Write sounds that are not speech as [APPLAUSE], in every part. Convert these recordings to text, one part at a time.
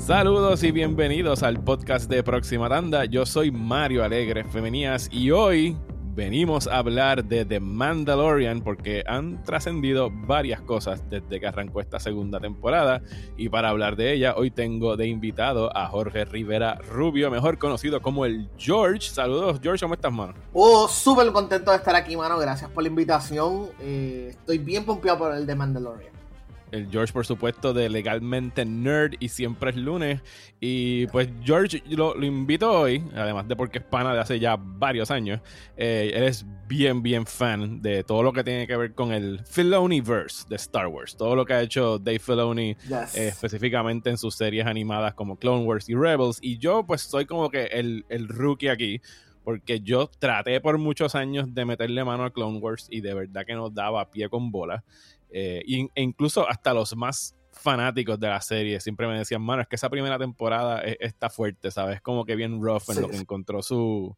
Saludos y bienvenidos al podcast de Próxima Tanda. Yo soy Mario Alegre Femenías y hoy venimos a hablar de The Mandalorian porque han trascendido varias cosas desde que arrancó esta segunda temporada y para hablar de ella hoy tengo de invitado a Jorge Rivera Rubio, mejor conocido como el George. Saludos George, ¿cómo estás, mano? Oh, súper contento de estar aquí, mano. Gracias por la invitación. Eh, estoy bien pompeado por el The Mandalorian el George, por supuesto, de Legalmente Nerd y siempre es lunes. Y pues George lo, lo invito hoy, además de porque es pana de hace ya varios años. Eh, él es bien, bien fan de todo lo que tiene que ver con el Filoniverse de Star Wars. Todo lo que ha hecho Dave Filoni eh, específicamente en sus series animadas como Clone Wars y Rebels. Y yo pues soy como que el, el rookie aquí porque yo traté por muchos años de meterle mano a Clone Wars y de verdad que nos daba pie con bola. Eh, e incluso hasta los más fanáticos de la serie siempre me decían, mano, es que esa primera temporada está fuerte, ¿sabes? Como que bien rough en lo que encontró su,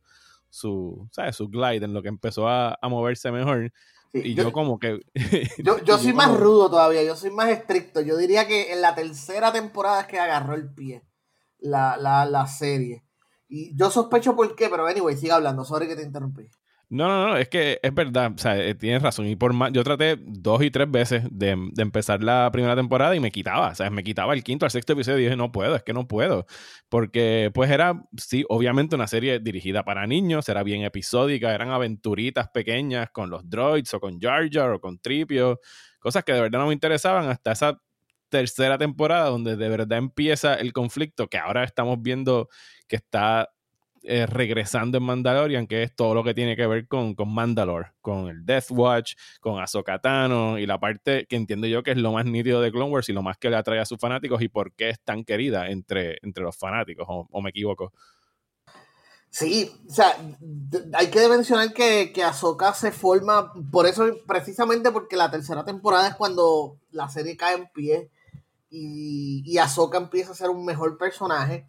su, ¿sabes? Su glide, en lo que empezó a, moverse mejor. y yo, como que... yo, [LAUGHS] soy más rudo todavía, yo soy más estricto. Yo diría que en la tercera temporada es que agarró el pie la, la, la serie. Y yo sospecho por qué, pero anyway, siga hablando, sorry que te interrumpí. No, no, no, es que es verdad, o sea, eh, tienes razón. Y por más, yo traté dos y tres veces de, empezar la primera temporada y me quitaba, o sea, me quitaba el quinto, al sexto episodio y dije, no puedo, es que no puedo. Porque pues era, sí, obviamente una serie dirigida para niños, era bien episódica, eran aventuritas pequeñas con los droids o con Jar Jar o con Tripio, cosas que de verdad no me interesaban hasta esa tercera temporada donde de verdad empieza el conflicto que ahora estamos viendo que está eh, regresando en Mandalorian, que es todo lo que tiene que ver con, con Mandalore, con el Death Watch, con Ahsoka Tano y la parte que entiendo yo que es lo más nítido de Clone Wars y lo más que le atrae a sus fanáticos y por qué es tan querida entre, entre los fanáticos, o, me equivoco. Sí, o sea, hay que mencionar que, que Ahsoka se forma, por eso, precisamente porque la tercera temporada es cuando la serie cae en pie y, y Ahsoka empieza a ser un mejor personaje.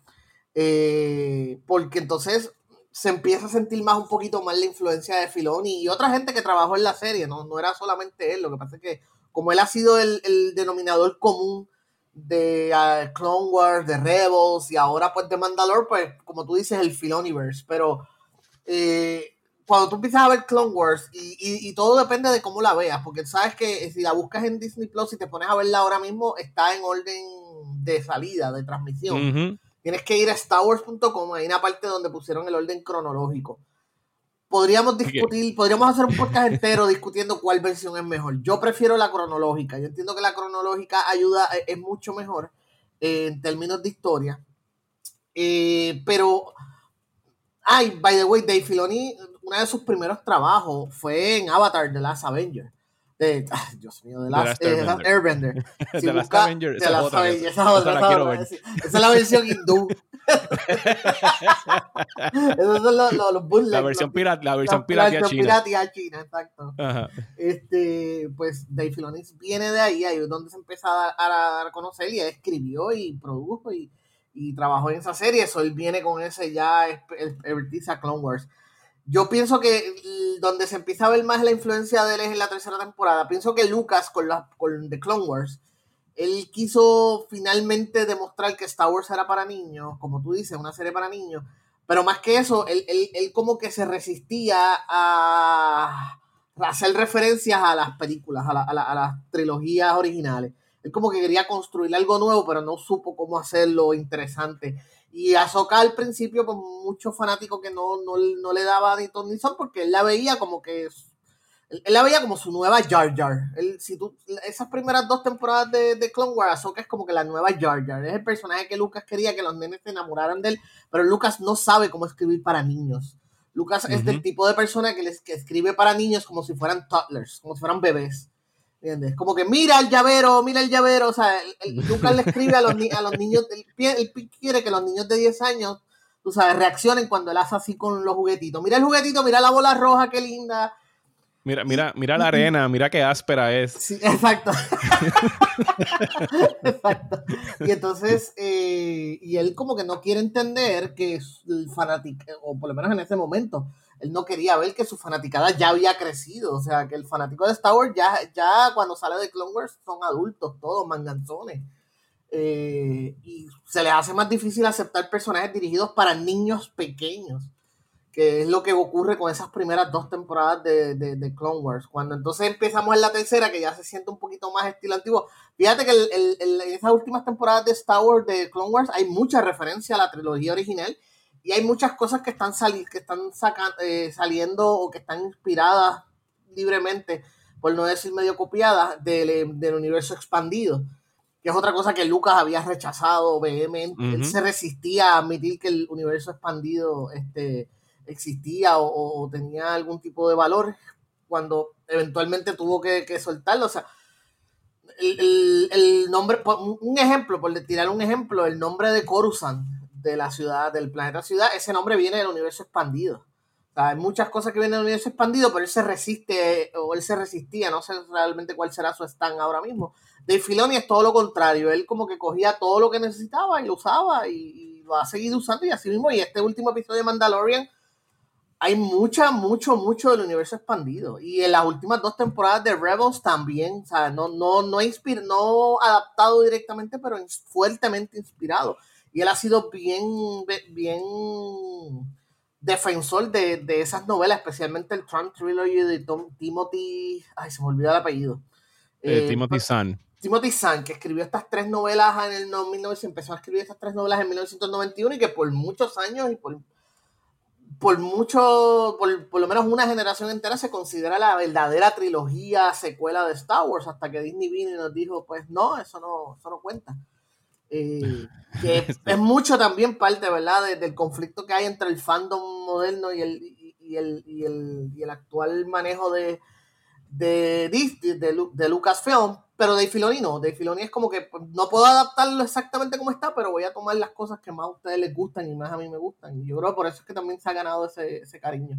Eh, porque entonces se empieza a sentir más un poquito más la influencia de Filoni y otra gente que trabajó en la serie, no, no era solamente él, lo que pasa es que como él ha sido el, denominador común de uh, Clone Wars, de Rebels y ahora pues de Mandalore, pues como tú dices, el Filoniverse, pero eh, cuando tú empiezas a ver Clone Wars y, todo depende de cómo la veas, porque sabes que si la buscas en Disney Plus y te pones a verla ahora mismo, está en orden de salida, de transmisión. Tienes que ir a starwars.com, hay una parte donde pusieron el orden cronológico. Podríamos discutir, podríamos hacer un podcast entero discutiendo cuál versión es mejor. Yo prefiero la cronológica. Yo entiendo que la cronológica ayuda, eh, es mucho mejor eh, en términos de historia. Eh, pero, ay, by the way, Dave Filoni, uno de sus primeros trabajos fue en Avatar The Last Avenger de, Dios mío, de las, Airbender. de las [LAUGHS] Avenger, esa, es otra, esa, esa, esa, la esa, es la versión hindú. [LAUGHS] Esos son los, los, los La versión pirata, la versión piratea china. Piratea china, exacto. Este, pues Dave Filoni viene de ahí, ahí es donde se empieza a, a, conocer y escribió y produjo y, y trabajó en esa serie. Eso él viene con ese ya expertise Clone Wars. Yo pienso que donde se empieza a ver más la influencia de él es en la tercera temporada. Pienso que Lucas con, la, con The Clone Wars, él quiso finalmente demostrar que Star Wars era para niños, como tú dices, una serie para niños. Pero más que eso, él, como que se resistía a, hacer referencias a las películas, a, a las trilogías originales. Él como que quería construir algo nuevo, pero no supo cómo hacerlo interesante. Y Ahsoka al principio, pues muchos fanáticos que no, no, le daba ni ton ni son, porque él la veía como que. Él, la veía como su nueva Jar Jar. Él, si tú, esas primeras dos temporadas de, de Clone Wars, Ahsoka es como que la nueva Jar Jar. Es el personaje que Lucas quería que los nenes se enamoraran de él, pero Lucas no sabe cómo escribir para niños. Lucas es del tipo de persona que, les, que escribe para niños como si fueran toddlers, como si fueran bebés. ¿Entiendes? Como que mira el llavero, mira el llavero. O sea, el, Lucas le escribe a los, a los niños, él, quiere que los niños de 10 años, tú sabes, reaccionen cuando él hace así con los juguetitos. Mira el juguetito, mira la bola roja, qué linda. Mira, mira, mira la arena, mira qué áspera es. Sí, exacto. [LAUGHS] exacto. Y entonces, eh, y él como que no quiere entender que el fanático, o por lo menos en ese momento, él no quería ver que su fanaticada ya había crecido. O sea, que el fanático de Star Wars ya, ya cuando sale de Clone Wars son adultos, todos manganzones. eh, y se les hace más difícil aceptar personajes dirigidos para niños pequeños, que es lo que ocurre con esas primeras dos temporadas de, de, Clone Wars. Cuando entonces empezamos en la tercera, que ya se siente un poquito más estilo antiguo, fíjate que en esas últimas temporadas de Star Wars, de Clone Wars, hay mucha referencia a la trilogía original y hay muchas cosas que están, que están eh, saliendo o que están inspiradas libremente, por no decir medio copiadas, del, del universo expandido que es otra cosa que Lucas había rechazado vehemente. Él se resistía a admitir que el universo expandido este, existía o, tenía algún tipo de valor cuando eventualmente tuvo que, soltarlo. O sea, el, nombre, un ejemplo, por tirar un ejemplo, el nombre de Coruscant, de la ciudad, del planeta ciudad, ese nombre viene del universo expandido. O hay muchas cosas que vienen del universo expandido, pero él se resiste, o él se resistía, no sé realmente cuál será su stand ahora mismo, de Filoni es todo lo contrario. Él como que cogía todo lo que necesitaba y lo usaba y, lo ha seguido usando y así mismo. Y este último episodio de Mandalorian hay mucha, mucho, mucho del universo expandido. Y en las últimas dos temporadas de Rebels también, o sea, no, no, no, no adaptado directamente, pero fuertemente inspirado. Y él ha sido bien, bien defensor de, de esas novelas, especialmente el Trump Trilogy de Timothy, ay, se me olvidó el apellido. Eh, Timothy Zahn. Timothy Zahn, que escribió estas tres novelas en el 1900, empezó a escribir estas tres novelas en 1991 y que por muchos años y por, por mucho, por, lo menos una generación entera se considera la verdadera trilogía secuela de Star Wars, hasta que Disney vino y nos dijo, pues no, eso no, eso no cuenta. Eh, [LAUGHS] que es mucho también parte, ¿verdad?, del conflicto que hay entre el fandom moderno y el, y el, y el, y el actual manejo de, de, de, de, de Lucasfilm, pero de Filoni no. De Filoni es como que pues, no puedo adaptarlo exactamente como está, pero voy a tomar las cosas que más a ustedes les gustan y más a mí me gustan. Y yo creo que por eso es que también se ha ganado ese, ese cariño.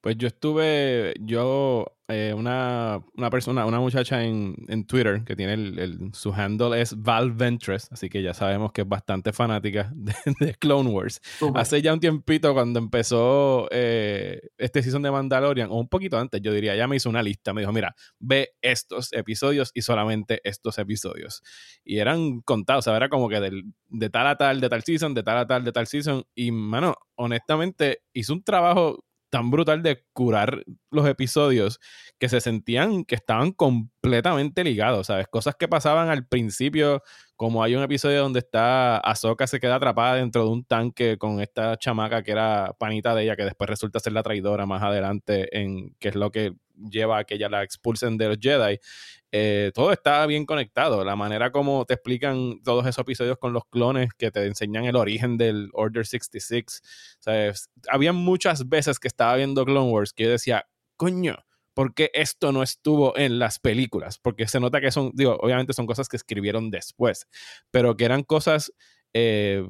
Pues yo estuve, yo, eh, una, persona, una muchacha en, Twitter que tiene el, su handle es Val Ventress, así que ya sabemos que es bastante fanática [LAUGHS] de, Clone Wars. Hace ya un tiempito cuando empezó eh, este season de Mandalorian, o un poquito antes, yo diría, ya me hizo una lista, me dijo, mira, ve estos episodios y solamente estos episodios. Y eran contados, o sea, era como que del, de tal a tal, de tal season, de tal a tal, de tal season. Y, mano, honestamente, hizo un trabajo tan brutal de curar los episodios que se sentían que estaban completamente ligados, ¿sabes? Cosas que pasaban al principio, como hay un episodio donde está Ahsoka se queda atrapada dentro de un tanque con esta chamaca que era panita de ella, que después resulta ser la traidora más adelante, en que es lo que lleva a que ella la expulsen de los Jedi. Eh, todo está bien conectado. La manera como te explican todos esos episodios con los clones que te enseñan el origen del Order 66. ¿sabes? Había muchas veces que estaba viendo Clone Wars que yo decía, coño, ¿por qué esto no estuvo en las películas? Porque se nota que son, digo, obviamente son cosas que escribieron después, pero que eran cosas eh,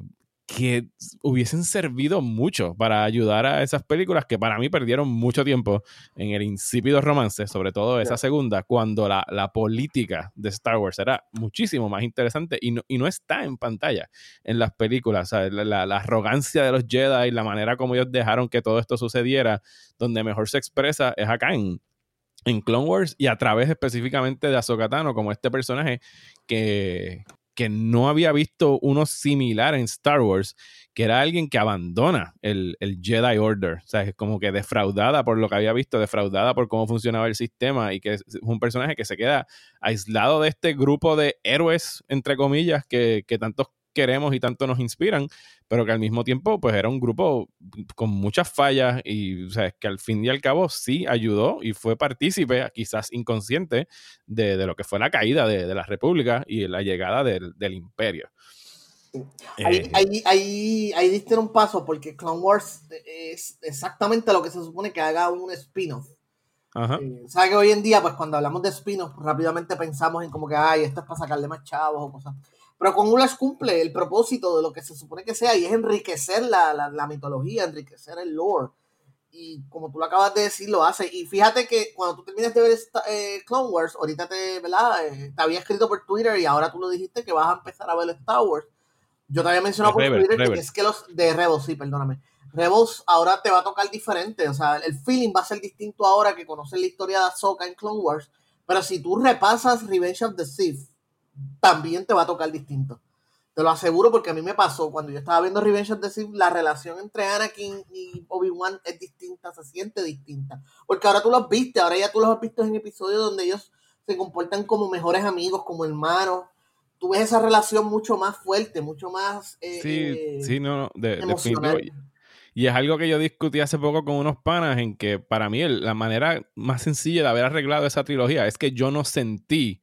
que hubiesen servido mucho para ayudar a esas películas que para mí perdieron mucho tiempo en el insípido romance, sobre todo esa segunda, cuando la, política de Star Wars era muchísimo más interesante y no, y no está en pantalla en las películas. La, la, arrogancia de los Jedi, la manera como ellos dejaron que todo esto sucediera, donde mejor se expresa es acá en, en Clone Wars y a través específicamente de Ahsoka Tano como este personaje que, que no había visto uno similar en Star Wars, que era alguien que abandona el, Jedi Order, o sea, es como que defraudada por lo que había visto, defraudada por cómo funcionaba el sistema y que es un personaje que se queda aislado de este grupo de héroes, entre comillas, que, que tantos queremos y tanto nos inspiran, pero que al mismo tiempo pues era un grupo con muchas fallas y o sea, que al fin y al cabo sí ayudó y fue partícipe, quizás inconsciente, de, lo que fue la caída de, la República y la llegada del, imperio. Ahí, eh, ahí, ahí, diste un paso porque Clone Wars es exactamente lo que se supone que haga un spin-off. Eh, ¿Sabes que hoy en día, pues cuando hablamos de spin-off, rápidamente pensamos en como que, ay, esto es para sacarle más chavos o cosas. Pero con Ulas cumple el propósito de lo que se supone que sea y es enriquecer la, la, mitología, enriquecer el lore. Y como tú lo acabas de decir, lo hace. Y fíjate que cuando tú terminas de ver eh, Clone Wars, ahorita te, ¿verdad? Eh, te había escrito por Twitter y ahora tú lo dijiste que vas a empezar a ver Star Wars. Yo te había mencionado por Twitter que es que los de Rebels, sí, perdóname. Rebels ahora te va a tocar diferente. O sea, el feeling va a ser distinto ahora que conoces la historia de Ahsoka en Clone Wars. Pero si tú repasas Revenge of the Sith, también te va a tocar distinto. Te lo aseguro porque a mí me pasó cuando yo estaba viendo Revenge of the Sith, la relación entre Anakin y Obi-Wan es distinta, se siente distinta. Porque ahora tú los viste, ahora ya tú los has visto en episodios donde ellos se comportan como mejores amigos, como hermanos. Tú ves esa relación mucho más fuerte, mucho más eh, sí, eh, sí, no, de, Y es algo que yo discutí hace poco con unos panas en que para mí la manera más sencilla de haber arreglado esa trilogía es que yo no sentí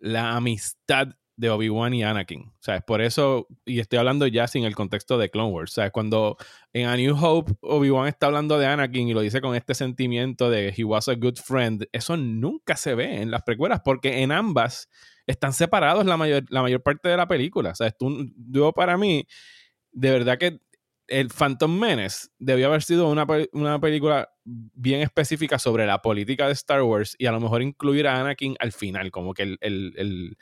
la amistad de Obi-Wan y Anakin. O sea, es por eso, y estoy hablando ya sin el contexto de Clone Wars. Sea, cuando en A New Hope Obi-Wan está hablando de Anakin y lo dice con este sentimiento de he was a good friend, eso nunca se ve en las precuelas porque en ambas están separados la mayor, la mayor parte de la película. Sea, tú, yo para mí, de verdad que el Phantom Menace debió haber sido una, una, película bien específica sobre la política de Star Wars y a lo mejor incluir a Anakin al final, como que el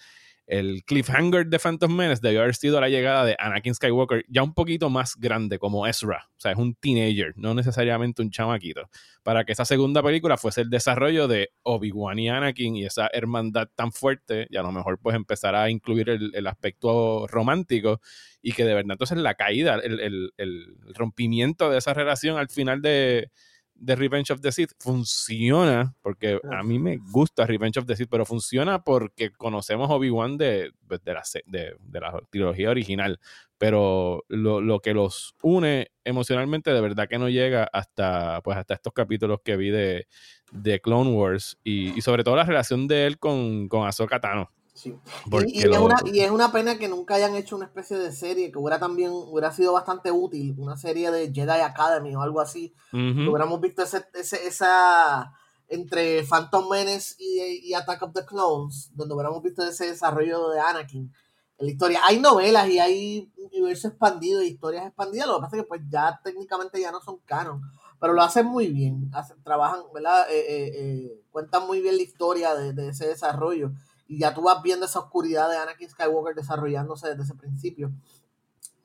el cliffhanger de Phantom Menace debió haber sido la llegada de Anakin Skywalker ya un poquito más grande como Ezra, o sea, es un teenager, no necesariamente un chamaquito, para que esa segunda película fuese el desarrollo de Obi-Wan y Anakin y esa hermandad tan fuerte y a lo mejor pues empezar a incluir el, aspecto romántico y que de verdad entonces la caída, el rompimiento de esa relación al final de de Revenge of the Sith funciona, porque a mí me gusta Revenge of the Sith, pero funciona porque conocemos Obi-Wan de, pues, de, la, de, la trilogía original, pero lo, que los une emocionalmente de verdad que no llega hasta, pues, hasta estos capítulos que vi de, de Clone Wars y, sobre todo la relación de él con, con Ahsoka Tano. Y, es una, y, es una, pena que nunca hayan hecho una especie de serie que hubiera también hubiera sido bastante útil, una serie de Jedi Academy o algo así. Hubiéramos visto ese, esa entre Phantom Menace y, Attack of the Clones, donde hubiéramos visto ese desarrollo de Anakin en la historia. Hay novelas y hay universo expandido y historias expandidas, lo que pasa es que pues ya técnicamente ya no son canon, pero lo hacen muy bien, trabajan, ¿verdad? Eh, eh, eh, cuentan muy bien la historia de, de ese desarrollo y ya tú vas viendo esa oscuridad de Anakin Skywalker desarrollándose desde ese principio.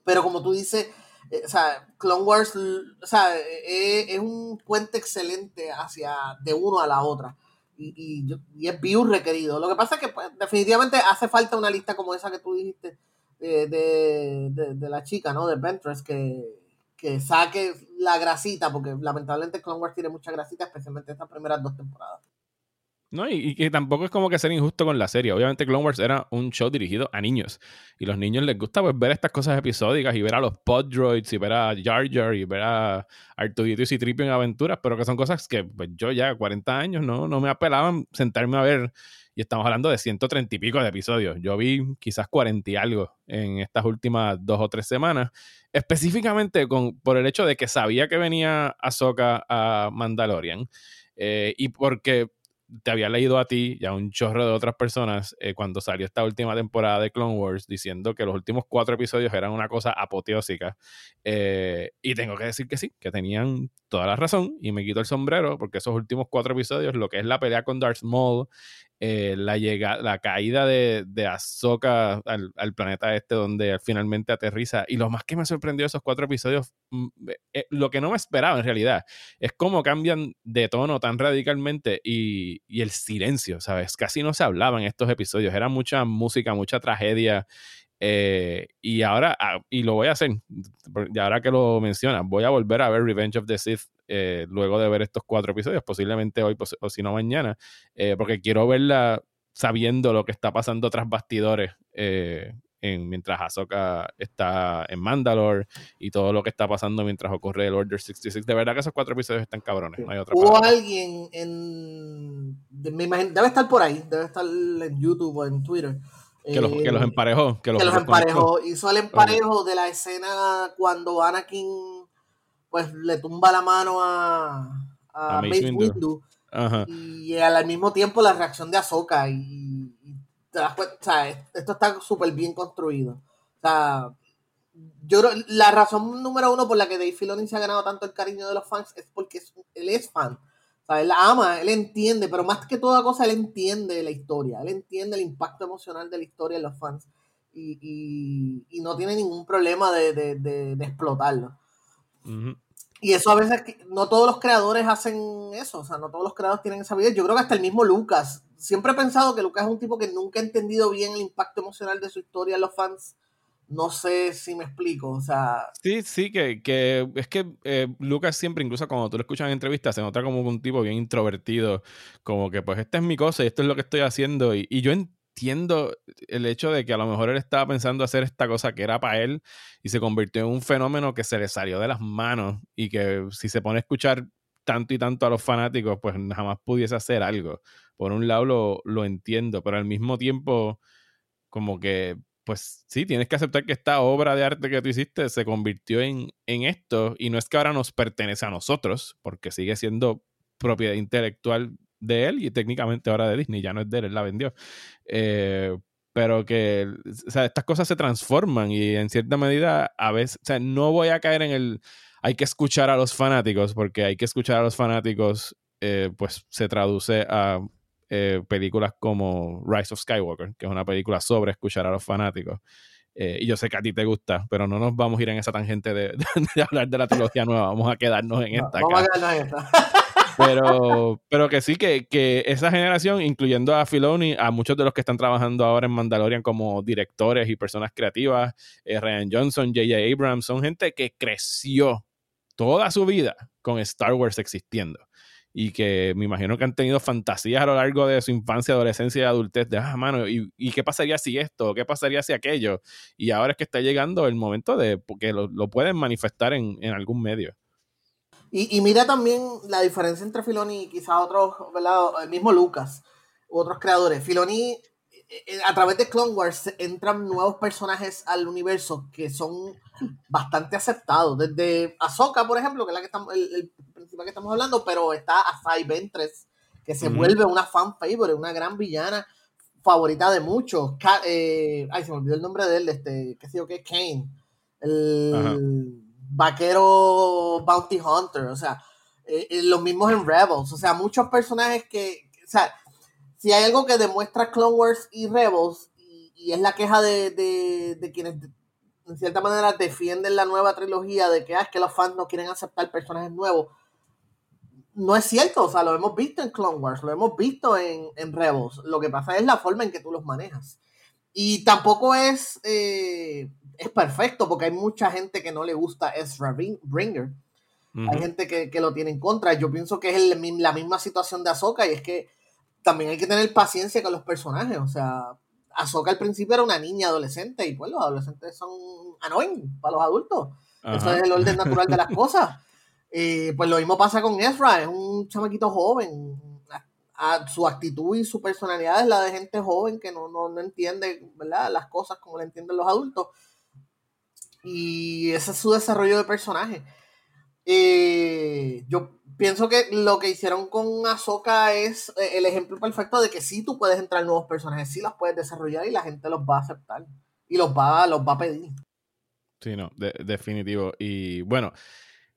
Pero como tú dices, eh, o sea, Clone Wars, o sea, eh, es un puente excelente hacia de uno a la otra. Y, y, es view requerido. Lo que pasa es que pues, definitivamente hace falta una lista como esa que tú dijiste eh, de, de, la chica, ¿no? De Ventress, que, que saque la grasita, porque lamentablemente Clone Wars tiene mucha grasita, especialmente estas primeras dos temporadas. No, y, que tampoco es como que ser injusto con la serie. Obviamente Clone Wars era un show dirigido a niños. Y los niños les gusta pues, ver estas cosas episódicas y ver a los pod droids y ver a Jar Jar y ver a Artudito y Citripio en aventuras, pero que son cosas que pues, yo ya 40 años no, no me apelaban sentarme a ver. Y estamos hablando de 130 y pico de episodios. Yo vi quizás 40 y algo en estas últimas dos o tres semanas. Específicamente con, por el hecho de que sabía que venía Ahsoka a Mandalorian. Eh, y porque te había leído a ti y a un chorro de otras personas eh, cuando salió esta última temporada de Clone Wars diciendo que los últimos cuatro episodios eran una cosa apoteósica. Eh, y tengo que decir que sí, que tenían toda la razón y me quito el sombrero porque esos últimos cuatro episodios, lo que es la pelea con Darth Maul, eh, la, llegada, la caída de, de Ahsoka al, planeta este donde finalmente aterriza. Y lo más que me sorprendió esos cuatro episodios, mm, eh, lo que no me esperaba en realidad, es cómo cambian de tono tan radicalmente y, y, el silencio, ¿sabes? Casi no se hablaba en estos episodios, era mucha música, mucha tragedia. Eh, y ahora, ah, y lo voy a hacer, y ahora que lo mencionas, voy a volver a ver Revenge of the Sith eh, luego de ver estos cuatro episodios, posiblemente hoy o si no mañana, eh, porque quiero verla sabiendo lo que está pasando tras bastidores eh, en, mientras Ahsoka está en Mandalore y todo lo que está pasando mientras ocurre el Order 66. De verdad que esos cuatro episodios están cabrones. No hay otra Hubo alguien en. Me imagino, debe estar por ahí, debe estar en YouTube o en Twitter. Que los, que los emparejó. Que los, emparejó. Hizo el emparejo de la escena cuando Anakin pues le tumba la mano a, a, Mace, Windu. Y al mismo tiempo la reacción de Ahsoka. Y, te das cuenta, o sea, esto está súper bien construido. O sea, yo la razón número uno por la que Dave Filoni se ha ganado tanto el cariño de los fans es porque él es fan. Él ama, él entiende, pero más que toda cosa, él entiende la historia. Él entiende el impacto emocional de la historia en los fans. Y, y, no tiene ningún problema de, de, de, explotarlo. Y eso a veces, no todos los creadores hacen eso, o sea, no todos los creadores tienen esa vida. Yo creo que hasta el mismo Lucas, siempre he pensado que Lucas es un tipo que nunca ha entendido bien el impacto emocional de su historia en los fans. No sé si me explico, o sea... Sí, sí, que, que es que eh, Lucas siempre, incluso cuando tú lo escuchas en entrevistas, se nota como un tipo bien introvertido, como que pues esta es mi cosa y esto es lo que estoy haciendo. Y, y yo entiendo el hecho de que a lo mejor él estaba pensando hacer esta cosa que era para él y se convirtió en un fenómeno que se le salió de las manos y que si se pone a escuchar tanto y tanto a los fanáticos, pues jamás pudiese hacer algo. Por un lado lo, lo entiendo, pero al mismo tiempo como que pues sí, tienes que aceptar que esta obra de arte que tú hiciste se convirtió en, en esto y no es que ahora nos pertenece a nosotros, porque sigue siendo propiedad intelectual de él y técnicamente ahora de Disney, ya no es de él, la vendió. Eh, pero que, o sea, estas cosas se transforman y en cierta medida a veces, o sea, no voy a caer en el, hay que escuchar a los fanáticos, porque hay que escuchar a los fanáticos, eh, pues se traduce a eh, películas como Rise of Skywalker, que es una película sobre escuchar a los fanáticos. y yo sé que a ti te gusta, pero no nos vamos a ir en esa tangente de, [LAUGHS] hablar de la trilogía nueva. Vamos a quedarnos en esta. vamos a quedarnos en esta. [LAUGHS] Pero, pero que sí, que, que, esa generación, incluyendo a Filoni, a muchos de los que están trabajando ahora en Mandalorian como directores y personas creativas, eh, Ryan Johnson, J.J. Abrams, son gente que creció toda su vida con Star Wars existiendo. Y que me imagino que han tenido fantasías a lo largo de su infancia, adolescencia y adultez de, ah, mano, ¿y, y qué pasaría si esto? ¿Qué pasaría si aquello? Y ahora es que está llegando el momento de que lo, lo pueden manifestar en, en algún medio. Y, mira también la diferencia entre Filoni y quizás otros, ¿verdad? El mismo Lucas otros creadores. Filoni, a través de Clone Wars entran nuevos personajes al universo que son bastante aceptados. Desde Ahsoka, por ejemplo, que es la que estamos, el, principal que estamos hablando, pero está Asai Ventress, que se vuelve una fan favorite, una gran villana favorita de muchos. Eh, ay, se me olvidó el nombre de él, este, qué sé yo qué, Kane. El vaquero bounty hunter, o sea, eh, eh, los mismos en Rebels, o sea, muchos personajes que, o sea, si hay algo que demuestra Clone Wars y Rebels, y, es la queja de, de, quienes en cierta manera defienden la nueva trilogía de que, ah, es que los fans no quieren aceptar personajes nuevos, no es cierto, o sea, lo hemos visto en Clone Wars, lo hemos visto en, en Rebels, lo que pasa es la forma en que tú los manejas. Y tampoco es, eh, es perfecto porque hay mucha gente que no le gusta Ezra Bringer. Hay gente que, que, lo tiene en contra. Yo pienso que es la misma situación de Ahsoka y es que también hay que tener paciencia con los personajes. O sea, Ahsoka al principio era una niña adolescente y pues los adolescentes son annoying para los adultos. Eso es el orden natural de las [LAUGHS] cosas. Eh, pues lo mismo pasa con Ezra, es un chamaquito joven. su actitud y su personalidad es la de gente joven que no, no, no entiende ¿verdad? las cosas como le entienden los adultos. Y ese es su desarrollo de personaje. Eh, yo pienso que lo que hicieron con Ahsoka es eh, el ejemplo perfecto de que sí tú puedes entrar nuevos personajes, sí los puedes desarrollar y la gente los va a aceptar y los va, los va a pedir. Sí, no, definitivo. Y bueno,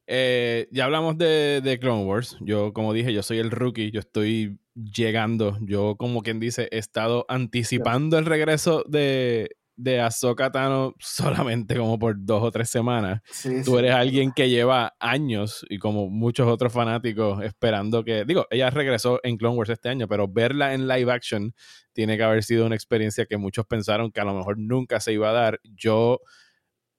eh, ya hablamos de, de, Clone Wars. Yo, como dije, yo soy el rookie, yo estoy llegando. Yo, como quien dice, he estado anticipando el regreso de, de Ahsoka Tano solamente como por dos o tres semanas. Tú eres alguien que lleva años y como muchos otros fanáticos esperando que, digo, ella regresó en Clone Wars este año, pero verla en live action tiene que haber sido una experiencia que muchos pensaron que a lo mejor nunca se iba a dar. Yo,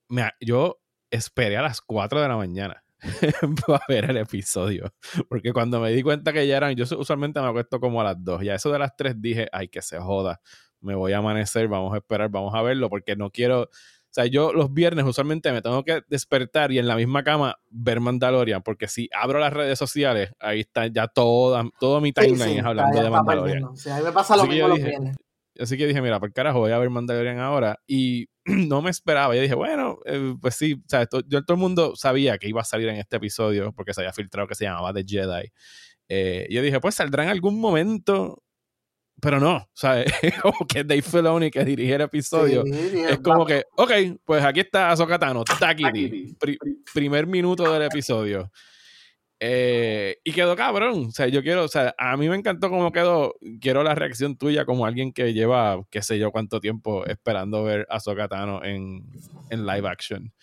me, yo esperé a las 4 de la mañana [LAUGHS] para ver el episodio. Porque cuando me di cuenta que ya eran, yo usualmente me acuesto como a las 2. Y a eso de las 3 dije, ay, que se joda me voy a amanecer, vamos a esperar, vamos a verlo, porque no quiero, o sea, yo los viernes usualmente me tengo que despertar y en la misma cama ver Mandalorian, porque si abro las redes sociales, ahí está ya toda, todo mi timeline hablando de Mandalorian. O sea, me pasa lo mismo los viernes. Así que dije, mira, por carajo, voy a ver Mandalorian ahora. Y [CLEARS THROAT] no me esperaba. Yo dije, bueno, eh, pues sí, o sea, yo, todo el mundo sabía que iba a salir en este episodio porque se había filtrado que se llamaba The Jedi. Eh, yo dije, pues saldrá en algún momento pero no, ¿sabes? [LAUGHS] como que Dave Filoni que dirige el episodio. es como que, ok, pues aquí está Azokatano, Takiti, primer minuto del episodio. Eh, y quedó cabrón. O sea, yo quiero, o sea, a mí me encantó cómo quedó. Quiero la reacción tuya como alguien que lleva, qué sé yo, cuánto tiempo esperando ver a Sokatano en, en live action.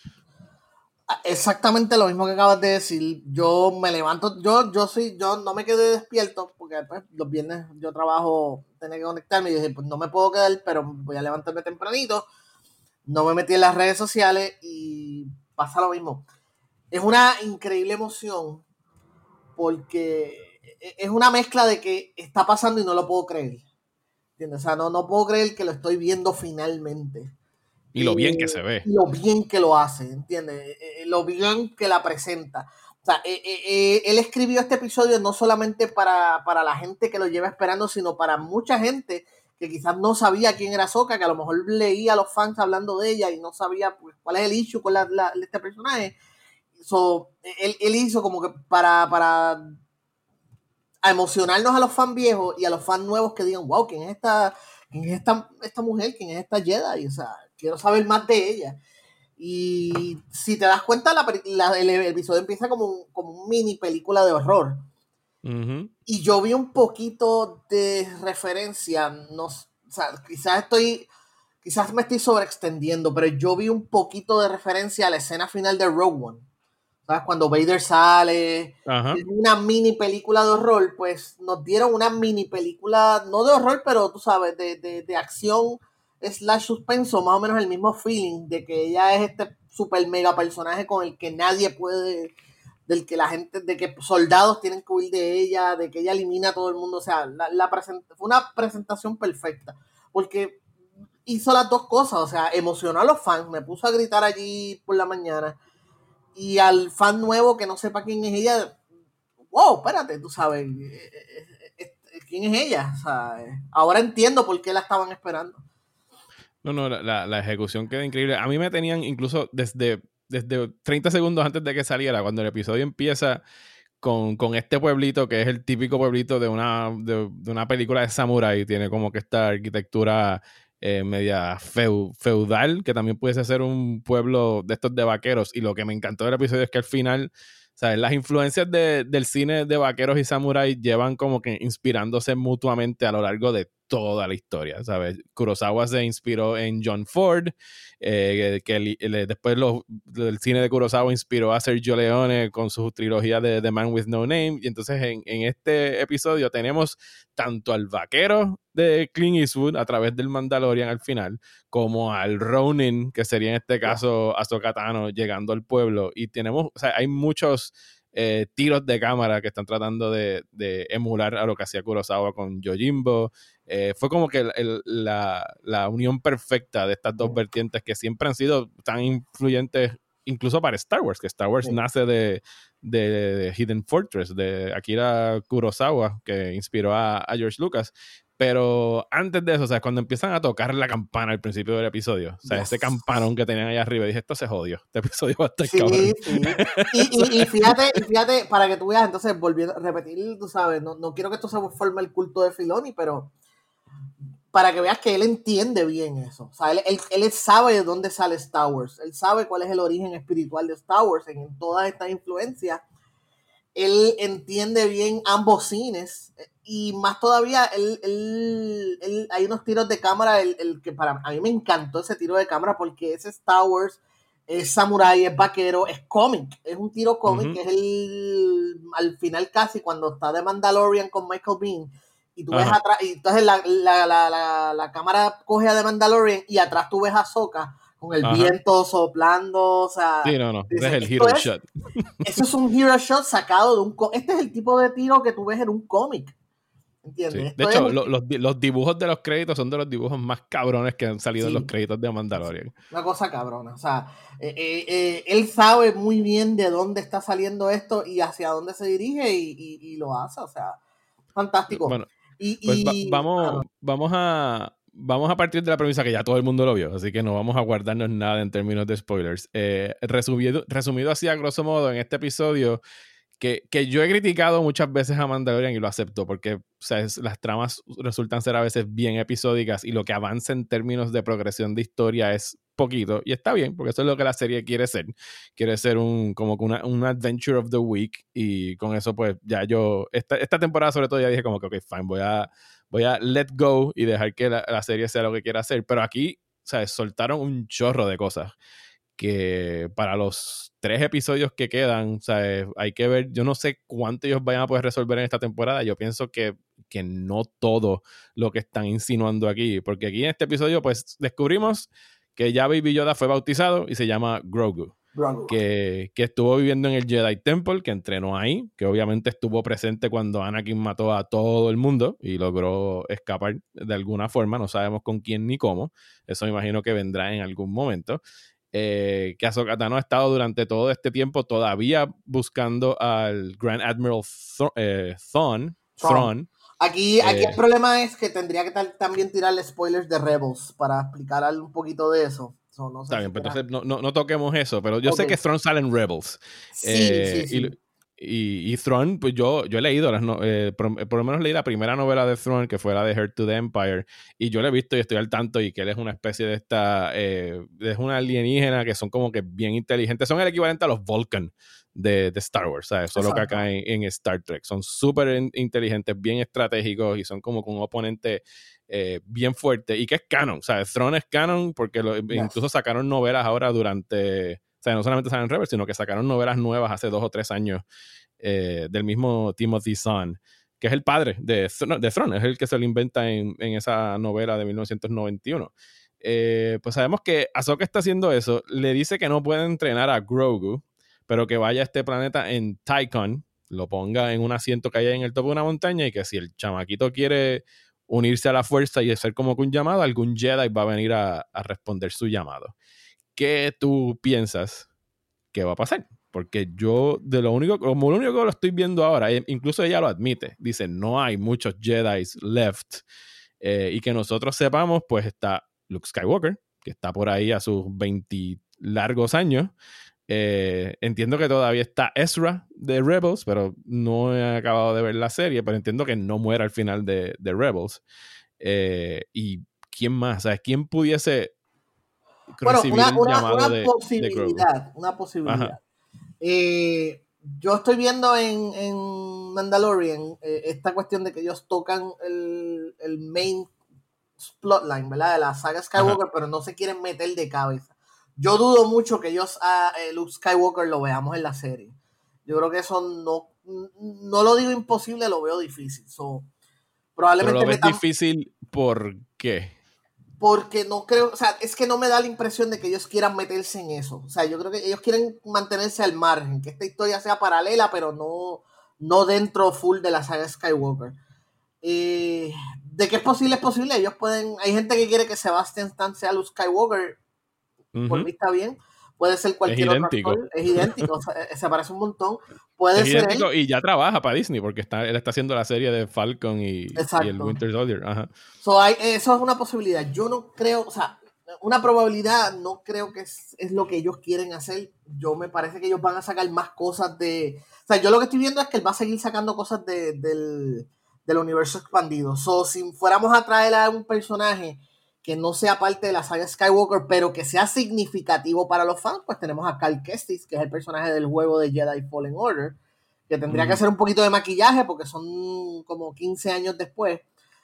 Exactamente lo mismo que acabas de decir. Yo me levanto, yo, yo sí, yo no me quedé despierto, porque después los viernes yo trabajo, tenía que conectarme y dije, pues no me puedo quedar, pero voy a levantarme tempranito. No me metí en las redes sociales y pasa lo mismo. Es una increíble emoción porque es una mezcla de que está pasando y no lo puedo creer. ¿Entiendes? O sea, no, no puedo creer que lo estoy viendo finalmente. Y lo bien que se ve. Y lo bien que lo hace, ¿entiendes? Eh, eh, lo bien que la presenta. O sea, eh, él escribió este episodio no solamente para, la gente que lo lleva esperando, sino para mucha gente que quizás no sabía quién era Soka, que a lo mejor leía a los fans hablando de ella y no sabía pues, cuál es el issue con este personaje. So, él, hizo como que para, para emocionarnos a los fans viejos y a los fans nuevos que digan, wow, ¿quién es esta, quién es esta, esta mujer? ¿Quién es esta Jedi? O sea, quiero saber más de ella. Y si te das cuenta, el, episodio empieza como un, como mini película de horror. Y yo vi un poquito de referencia, no, o sea, quizás estoy, quizás me estoy sobreextendiendo, pero yo vi un poquito de referencia a la escena final de Rogue One. ¿Sabes? Cuando Vader sale, una mini película de horror, pues nos dieron una mini película, no de horror, pero tú sabes, de, de, de acción slash suspenso, más o menos el mismo feeling de que ella es este super mega personaje con el que nadie puede, del que la gente, de que soldados tienen que huir de ella, de que ella elimina a todo el mundo. O sea, la, la fue una presentación perfecta. Porque hizo las dos cosas, o sea, emocionó a los fans, me puso a gritar allí por la mañana. Y al fan nuevo que no sepa quién es ella, wow, espérate, tú sabes, eh, eh, eh, quién es ella. O sea, ahora entiendo por qué la estaban esperando. No, no, la, la, ejecución queda increíble. A mí me tenían incluso desde, desde 30 segundos antes de que saliera, cuando el episodio empieza con, con este pueblito, que es el típico pueblito de una, de, una película de samurai, tiene como que esta arquitectura eh, media feudal, que también pudiese ser un pueblo de estos de vaqueros. Y lo que me encantó del episodio es que al final ¿sabes? Las influencias del cine de vaqueros y samuráis llevan como que inspirándose mutuamente a lo largo de toda la historia, ¿sabes? Kurosawa se inspiró en John Ford, eh, que después el cine de Kurosawa inspiró a Sergio Leone con su trilogía de The Man with No Name, y entonces en, este episodio tenemos tanto al vaquero de Clint Eastwood a través del Mandalorian al final, como al Ronin, que sería en este caso Ahsoka Tano llegando al pueblo, y tenemos, o sea, hay muchos eh, tiros de cámara que están tratando de, emular a lo que hacía Kurosawa con Yojimbo. Eh, fue como que la, unión perfecta de estas dos vertientes que siempre han sido tan influyentes incluso para Star Wars, que Star Wars nace de, de, Hidden Fortress, de Akira Kurosawa, que inspiró a, a, George Lucas. Pero antes de eso, o sea, cuando empiezan a tocar la campana al principio del episodio, o sea, ese campanón que tenían ahí arriba, dije, esto se jodió, este episodio va a estar cabrón. Y, fíjate, fíjate, para que tú veas, entonces, volviendo a repetir, tú sabes, no, no quiero que esto se forme el culto de Filoni, pero para que veas que él entiende bien eso. O sea, él, él, él, sabe de dónde sale Star Wars, él sabe cuál es el origen espiritual de Star Wars en, todas estas influencias. Él entiende bien ambos cines y más todavía, hay unos tiros de cámara, el, que para a mí me encantó ese tiro de cámara porque es Star Wars, es samurai, es vaquero, es cómic, es un tiro cómic, que es el, al final casi cuando está de Mandalorian con Michael Bean, y tú ves atrás, y entonces la, la, cámara coge a The Mandalorian y atrás tú ves a Soka con el viento soplando, o sea... Sí, no, no, es el hero shot. Eso es un hero shot sacado de un... Este es el tipo de tiro que tú ves en un cómic. De hecho, los, dibujos de los créditos son de los dibujos más cabrones que han salido en los créditos de Mandalorian. Una cosa cabrona. O sea, eh, eh, eh, él sabe muy bien de dónde está saliendo esto y hacia dónde se dirige y, lo hace. O sea, fantástico. Bueno, y, pues vamos, vamos a. Vamos a partir de la premisa que ya todo el mundo lo vio, así que no vamos a guardarnos nada en términos de spoilers. resumido, resumido así a grosso modo, en este episodio, que, que, yo he criticado muchas veces a Mandalorian y lo acepto porque o sea, las tramas resultan ser a veces bien episódicas y lo que avanza en términos de progresión de historia es poquito y está bien porque eso es lo que la serie quiere ser. Quiere ser un como una, un adventure of the week y con eso pues ya yo esta, esta temporada sobre todo ya dije como que ok fine voy a voy a let go y dejar que la, la serie sea lo que quiera hacer. Pero aquí o sea soltaron un chorro de cosas que para los tres episodios que quedan, o sea, hay que ver, yo no sé cuánto ellos vayan a poder resolver en esta temporada, yo pienso que, que no todo lo que están insinuando aquí, porque aquí en este episodio pues descubrimos que ya Baby Yoda fue bautizado y se llama Grogu. Que, que, estuvo viviendo en el Jedi Temple, que entrenó ahí, que obviamente estuvo presente cuando Anakin mató a todo el mundo y logró escapar de alguna forma, no sabemos con quién ni cómo, eso me imagino que vendrá en algún momento. Eh, que Ahsoka Tano ha estado durante todo este tiempo todavía buscando al Grand Admiral eh, Thrawn. Aquí, aquí el eh, problema es que tendría que también tirarle spoilers de Rebels para explicar un poquito de eso. no Está bien, pero entonces no, no, toquemos eso, pero yo sé que Thrawn sale en Rebels. Sí, sí, sí. Y, y Throne, pues yo, yo he leído, las eh, por, lo menos leí la primera novela de Throne, que fue la de Heart to the Empire, y yo la he visto y estoy al tanto, y que él es una especie de esta, eh, es una alienígena que son como que bien inteligentes, son el equivalente a los Vulcan de, de Star Wars, ¿sabes? Solo que acá en, Star Trek, son súper inteligentes, bien estratégicos, y son como con un oponente eh, bien fuerte, y que es canon, ¿sabes? Throne es canon porque incluso sacaron novelas ahora durante sea, no solamente salen Rebels, sino que sacaron novelas nuevas hace dos o tres años eh, del mismo Timothy Zahn, que es el padre de, de Throne, es el que se lo inventa en, esa novela de 1991. Eh, pues sabemos que Ahsoka está haciendo eso, le dice que no puede entrenar a Grogu, pero que vaya a este planeta en Tycon, lo ponga en un asiento que hay en el topo de una montaña y que si el chamaquito quiere unirse a la fuerza y hacer como un llamado, algún Jedi va a venir a responder su llamado. ¿Qué tú piensas que va a pasar? Porque yo, de lo único, como lo único que lo estoy viendo ahora, e incluso ella lo admite, dice, no hay muchos Jedi left. Eh, y que nosotros sepamos, pues está Luke Skywalker, que está por ahí a sus 20 largos años. Eh, entiendo que todavía está Ezra de Rebels, pero no he acabado de ver la serie, pero entiendo que no muere al final de, Rebels. Eh, y quién más, ¿sabes? ¿Quién pudiese bueno, una, posibilidad, una posibilidad. Eh, yo estoy viendo en, en Mandalorian eh, esta cuestión de que ellos tocan el, el main plotline, ¿verdad? De la saga Skywalker, pero no se quieren meter de cabeza. Yo dudo mucho que ellos a eh, Luke Skywalker lo veamos en la serie. Yo creo que eso no, no lo digo imposible, lo veo difícil. probablemente pero lo ves difícil ¿por qué? Porque no creo, o sea, es que no me da la impresión de que ellos quieran meterse en eso. O sea, yo creo que ellos quieren mantenerse al margen, que esta historia sea paralela, pero no, no dentro full de la saga Skywalker. Eh, de que es posible, es posible. Ellos pueden, hay gente que quiere que Sebastian Stan sea Luke Skywalker, por mí está bien. Puede ser cualquier es idéntico. otro Es idéntico, eh, se parece un montón. Puede es idéntico y ya trabaja para Disney porque está, él está haciendo la serie de Falcon y, el Winter Soldier. Ajá. eso es una posibilidad. Yo no creo, o sea, una probabilidad, no creo que es, lo que ellos quieren hacer. Yo me parece que ellos van a sacar más cosas de. O sea, yo lo que estoy viendo es que él va a seguir sacando cosas del, del universo expandido. So, si fuéramos a traer a un personaje que no sea parte de la saga Skywalker, pero que sea significativo para los fans, pues tenemos a Cal Kestis, que es el personaje del juego de Jedi Fallen Order, que tendría que hacer un poquito de maquillaje porque son como 15 años después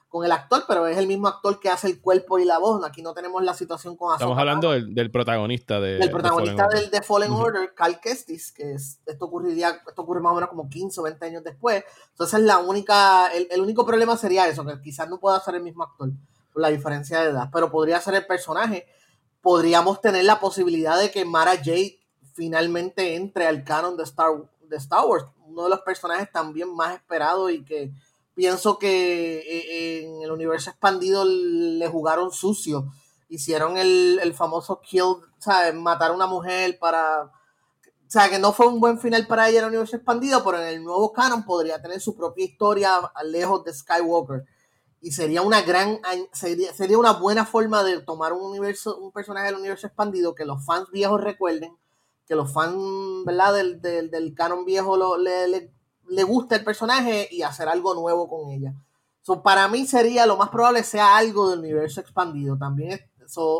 con el actor, pero es el mismo actor que hace el cuerpo y la voz. Aquí no tenemos la situación con Estamos hablando del, protagonista de Del protagonista del de Fallen Order, Cal Kestis, que es, esto ocurriría, esto ocurre más o menos como 15 o 20 años después. Entonces la única, el, el único problema sería eso, que quizás no pueda ser el mismo actor la diferencia de edad, pero podría ser el personaje. Podríamos tener la posibilidad de que Mara Jade finalmente entre al canon de Star, de Star Wars, uno de los personajes también más esperados y que pienso que eh, en el universo expandido le jugaron sucio. Hicieron el, famoso kill, ¿sabes? Matar a una mujer para. O sea, que no fue un buen final para ella en el universo expandido, pero en el nuevo canon podría tener su propia historia lejos de Skywalker y sería una gran sería, sería una buena forma de tomar un universo un personaje del universo expandido que los fans viejos recuerden que los fans verdad del, del, canon viejo lo, le, le, le gusta el personaje y hacer algo nuevo con ella. So, para mí sería lo más probable sea algo del universo expandido también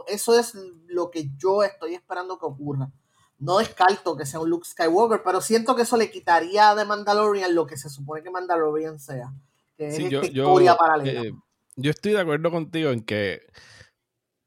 eso es lo que yo estoy esperando que ocurra. No descarto que sea un Luke Skywalker pero siento que eso le quitaría de Mandalorian lo que se supone que Mandalorian sea yo, eh, yo estoy de acuerdo contigo en que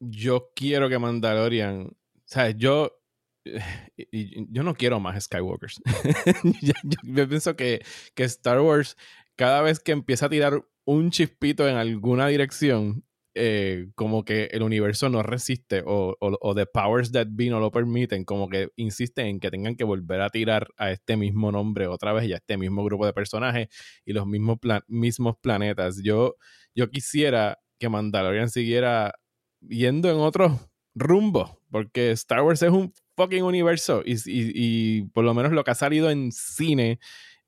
yo quiero que Mandalorian, ¿sabes? Yo [LAUGHS] yo no quiero más Skywalkers. [LAUGHS] yo, pienso que, que Star Wars, cada vez que empieza a tirar un chispito en alguna dirección, eh, como que el universo no resiste o, o, the powers that be no lo permiten, como que insisten en que tengan que volver a tirar a este mismo nombre otra vez y a este mismo grupo de personajes y los mismos, mismos planetas. Yo, yo quisiera que Mandalorian siguiera yendo en otro rumbo, porque Star Wars es un fucking universo y, y por lo menos lo que ha salido en cine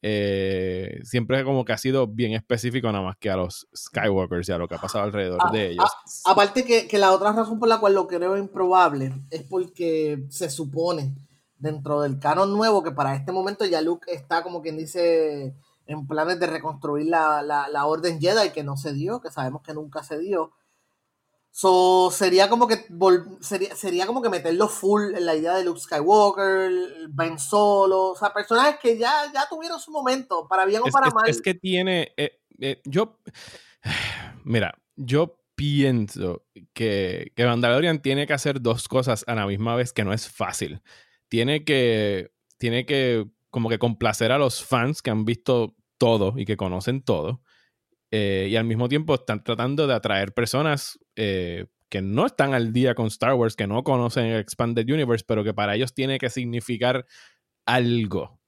eh, siempre como que ha sido bien específico nada más que a los Skywalkers y a lo que ha pasado alrededor ah, de ellos. Ah, aparte que, que, la otra razón por la cual lo creo improbable es porque se supone dentro del canon nuevo que para este momento ya Luke está como quien dice en planes de reconstruir la, la, la Orden Jedi que no se dio, que sabemos que nunca se dio. So, sería como que sería, sería como que meterlo full en la idea de Luke Skywalker, Ben Solo, o sea, personajes que ya, ya tuvieron su momento, para bien o para mal. Es que tiene, eh, eh, yo, [SIGHS] mira, yo pienso que, que Mandalorian tiene que hacer dos cosas a la misma vez que no es fácil. Tiene que, tiene que como que complacer a los fans que han visto todo y que conocen todo eh, y al mismo tiempo están tratando de atraer personas eh, que no están al día con Star Wars, que no conocen el Expanded Universe, pero que para ellos tiene que significar algo.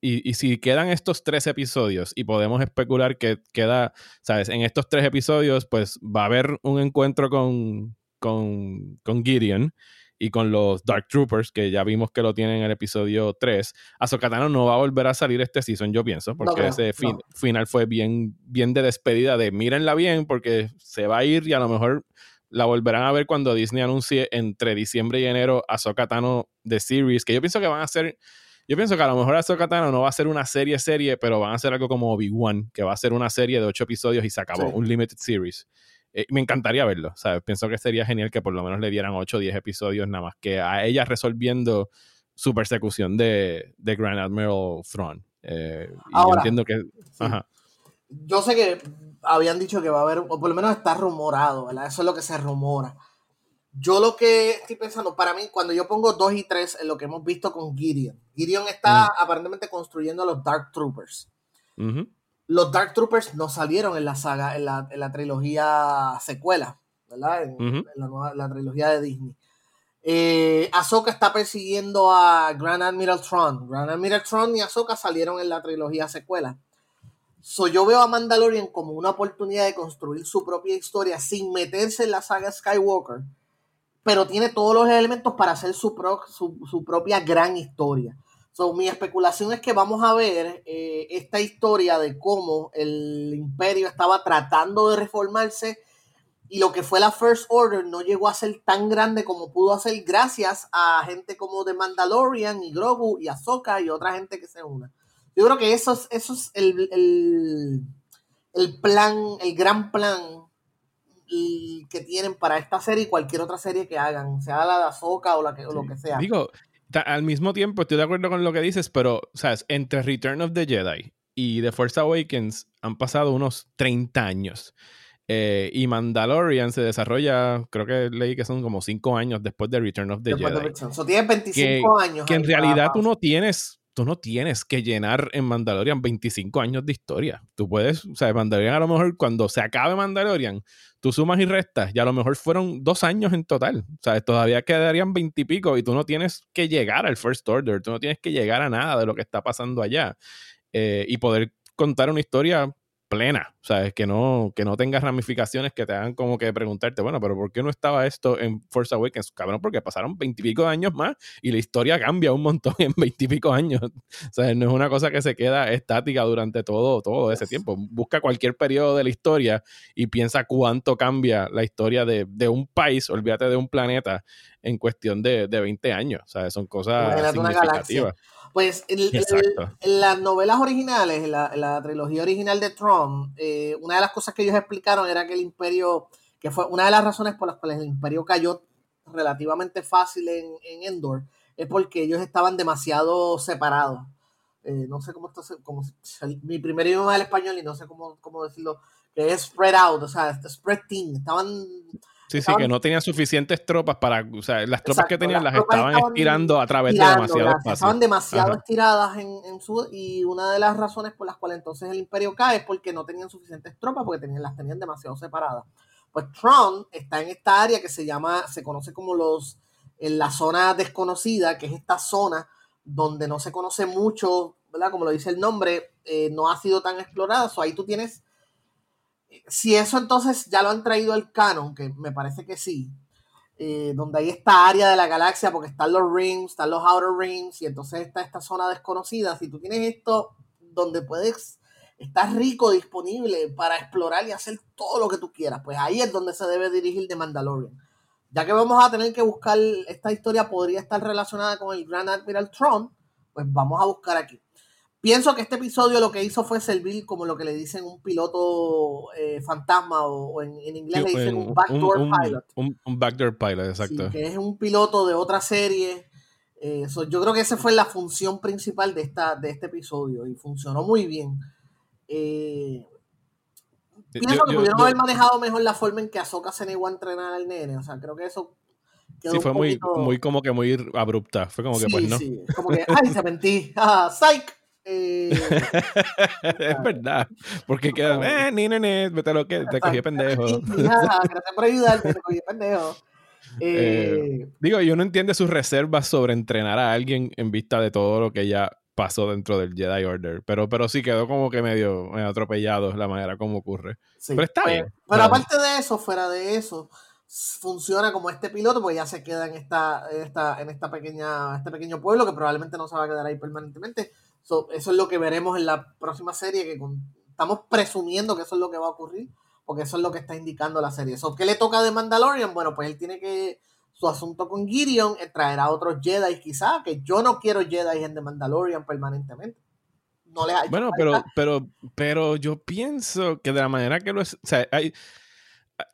Y, y, si quedan estos tres episodios y podemos especular que queda, ¿sabes? En estos tres episodios, pues va a haber un encuentro con, con, con Gideon y con los Dark Troopers, que ya vimos que lo tienen en el episodio 3, Azokatano no va a volver a salir este season, yo pienso, porque ese final fue bien, bien de despedida de mírenla bien, porque se va a ir y a lo mejor la volverán a ver cuando Disney anuncie entre diciembre y enero Azokatano de Series, que yo pienso que van a ser... Yo pienso que a lo mejor Azokatano no va a ser una serie serie, pero van a ser algo como Obi-Wan, que va a ser una serie de ocho episodios y se acabó, un limited series. Eh, me encantaría verlo, ¿sabes? Pienso que sería genial que por lo menos le dieran 8 o 10 episodios nada más que a ella resolviendo su persecución de, de Grand Admiral Thrawn. Eh, y yo entiendo que... Yo sé que habían dicho que va a haber, o por lo menos está rumorado, ¿verdad? Eso es lo que se rumora. Yo lo que estoy pensando, para mí, cuando yo pongo 2 y 3 en lo que hemos visto con Gideon, Gideon está aparentemente construyendo a los Dark Troopers los Dark Troopers no salieron en la saga, en la, en la trilogía secuela, ¿verdad? En, la, nueva, la, trilogía de Disney. Eh, Ahsoka está persiguiendo a Grand Admiral Tron. Grand Admiral Tron y Ahsoka salieron en la trilogía secuela. So, yo veo a Mandalorian como una oportunidad de construir su propia historia sin meterse en la saga Skywalker, pero tiene todos los elementos para hacer su, su, su propia gran historia mi especulación es que vamos a ver eh, esta historia de cómo el imperio estaba tratando de reformarse y lo que fue la First Order no llegó a ser tan grande como pudo hacer gracias a gente como The Mandalorian y Grogu y Ahsoka y otra gente que se una. Yo creo que eso es, eso es el, el, plan, el gran plan que tienen para esta serie y cualquier otra serie que hagan, sea la de Ahsoka o, la que, o lo que sea. Digo, al mismo tiempo estoy de acuerdo con lo que dices, pero, ¿sabes? Entre Return of the Jedi y The Force Awakens han pasado unos 30 años. Eh, y Mandalorian se desarrolla, creo que leí que son como 5 años después de Return of the Jedi. De tienes 25 años. Que en realidad tú no tienes tú no tienes que llenar en Mandalorian 25 años de historia. Tú puedes, o sea, Mandalorian a lo mejor cuando se acabe Mandalorian, tú sumas y restas y a lo mejor fueron dos años en total. O sea, todavía quedarían 20 y pico y tú no tienes que llegar al First Order, tú no tienes que llegar a nada de lo que está pasando allá eh, y poder contar una historia plena, o sea, que no, que no tengas ramificaciones que te hagan como que preguntarte, bueno, pero ¿por qué no estaba esto en Force Awakens? Cabrón, porque pasaron veintipico años más y la historia cambia un montón en veintipico años. O sea, no es una cosa que se queda estática durante todo, todo ese tiempo. Busca cualquier periodo de la historia y piensa cuánto cambia la historia de, de un país, olvídate de un planeta, en cuestión de, de 20 años. O sea, son cosas significativas. Pues en las novelas originales, en la, trilogía original de Trump, eh, una de las cosas que ellos explicaron era que el imperio, que fue una de las razones por las cuales el imperio cayó relativamente fácil en, Endor, es porque ellos estaban demasiado separados. Eh, no sé cómo esto como mi primer idioma es el español y no sé cómo, cómo decirlo, que es spread out, o sea, spread team, estaban Sí, sí, que no tenían suficientes tropas para, o sea, las tropas que tenían las, estaban, estirando a través de demasiado espacio. Estaban demasiado estiradas en, su, y una de las razones por las cuales entonces el imperio cae es porque no tenían suficientes tropas, porque tenían, las tenían demasiado separadas. Pues Tron está en esta área que se llama, se conoce como los, en la zona desconocida, que es esta zona donde no se conoce mucho, ¿verdad? Como lo dice el nombre, eh, no ha sido tan explorada. So, ahí tú tienes si eso entonces ya lo han traído al canon, que me parece que sí, eh, donde hay esta área de la galaxia, porque están los rings, están los outer rings, y entonces está esta zona desconocida. Si tú tienes esto donde puedes, estar rico, disponible para explorar y hacer todo lo que tú quieras, pues ahí es donde se debe dirigir The Mandalorian. Ya que vamos a tener que buscar, esta historia podría estar relacionada con el Grand Admiral Tron, pues vamos a buscar aquí. Pienso que este episodio lo que hizo fue servir como lo que le dicen un piloto eh, fantasma o, en, inglés le dicen un, backdoor pilot. Un, backdoor pilot, exacto. que es un piloto de otra serie. Eh, yo creo que esa fue la función principal de, esta, de este episodio y funcionó muy bien. Eh, pienso que pudieron haber manejado mejor la forma en que Ahsoka se negó a entrenar al nene. O sea, creo que eso sí, fue muy, muy como que muy abrupta. Fue como que, pues, ¿no? Sí, como que, ay, se mentí. [LAUGHS] Ah, psych. Eh, [LAUGHS] es verdad, porque queda, eh, ni, ni, ni, te lo que te cogí pendejo. [LAUGHS] gracias por ayudarte, te cogí pendejo. Eh, eh, digo, yo no entiende sus reservas sobre entrenar a alguien en vista de todo lo que ya pasó dentro del Jedi Order, pero, pero sí quedó como que medio, atropellado la manera como ocurre. pero está pues, bien. Pero aparte de eso, fuera de eso, funciona como este piloto, porque ya se queda en esta, esta, en esta pequeña, este pequeño pueblo que probablemente no se va a quedar ahí permanentemente eso es lo que veremos en la próxima serie, que estamos presumiendo que eso es lo que va a ocurrir, porque eso es lo que está indicando la serie. So, ¿Qué le toca de Mandalorian? Bueno, pues él tiene que, su asunto con Gideon, es traer a otros Jedi quizá, que yo no quiero Jedi en The Mandalorian permanentemente. No le bueno, pero, pero, pero yo pienso que de la manera que lo es, o sea, hay,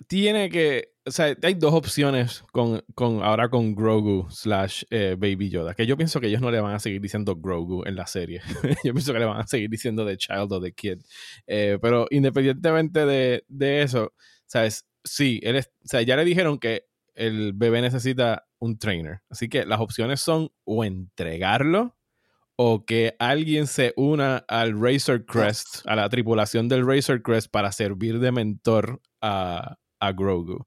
tiene que, o sea, hay dos opciones con, con ahora con Grogu slash eh, Baby Yoda, que yo pienso que ellos no le van a seguir diciendo Grogu en la serie. [LAUGHS] yo pienso que le van a seguir diciendo The Child o The Kid. Eh, pero independientemente de, de, eso, ¿sabes? Sí, él es, o sea, ya le dijeron que el bebé necesita un trainer. Así que las opciones son o entregarlo o que alguien se una al Razor Crest, a la tripulación del Razor Crest para servir de mentor a, a Grogu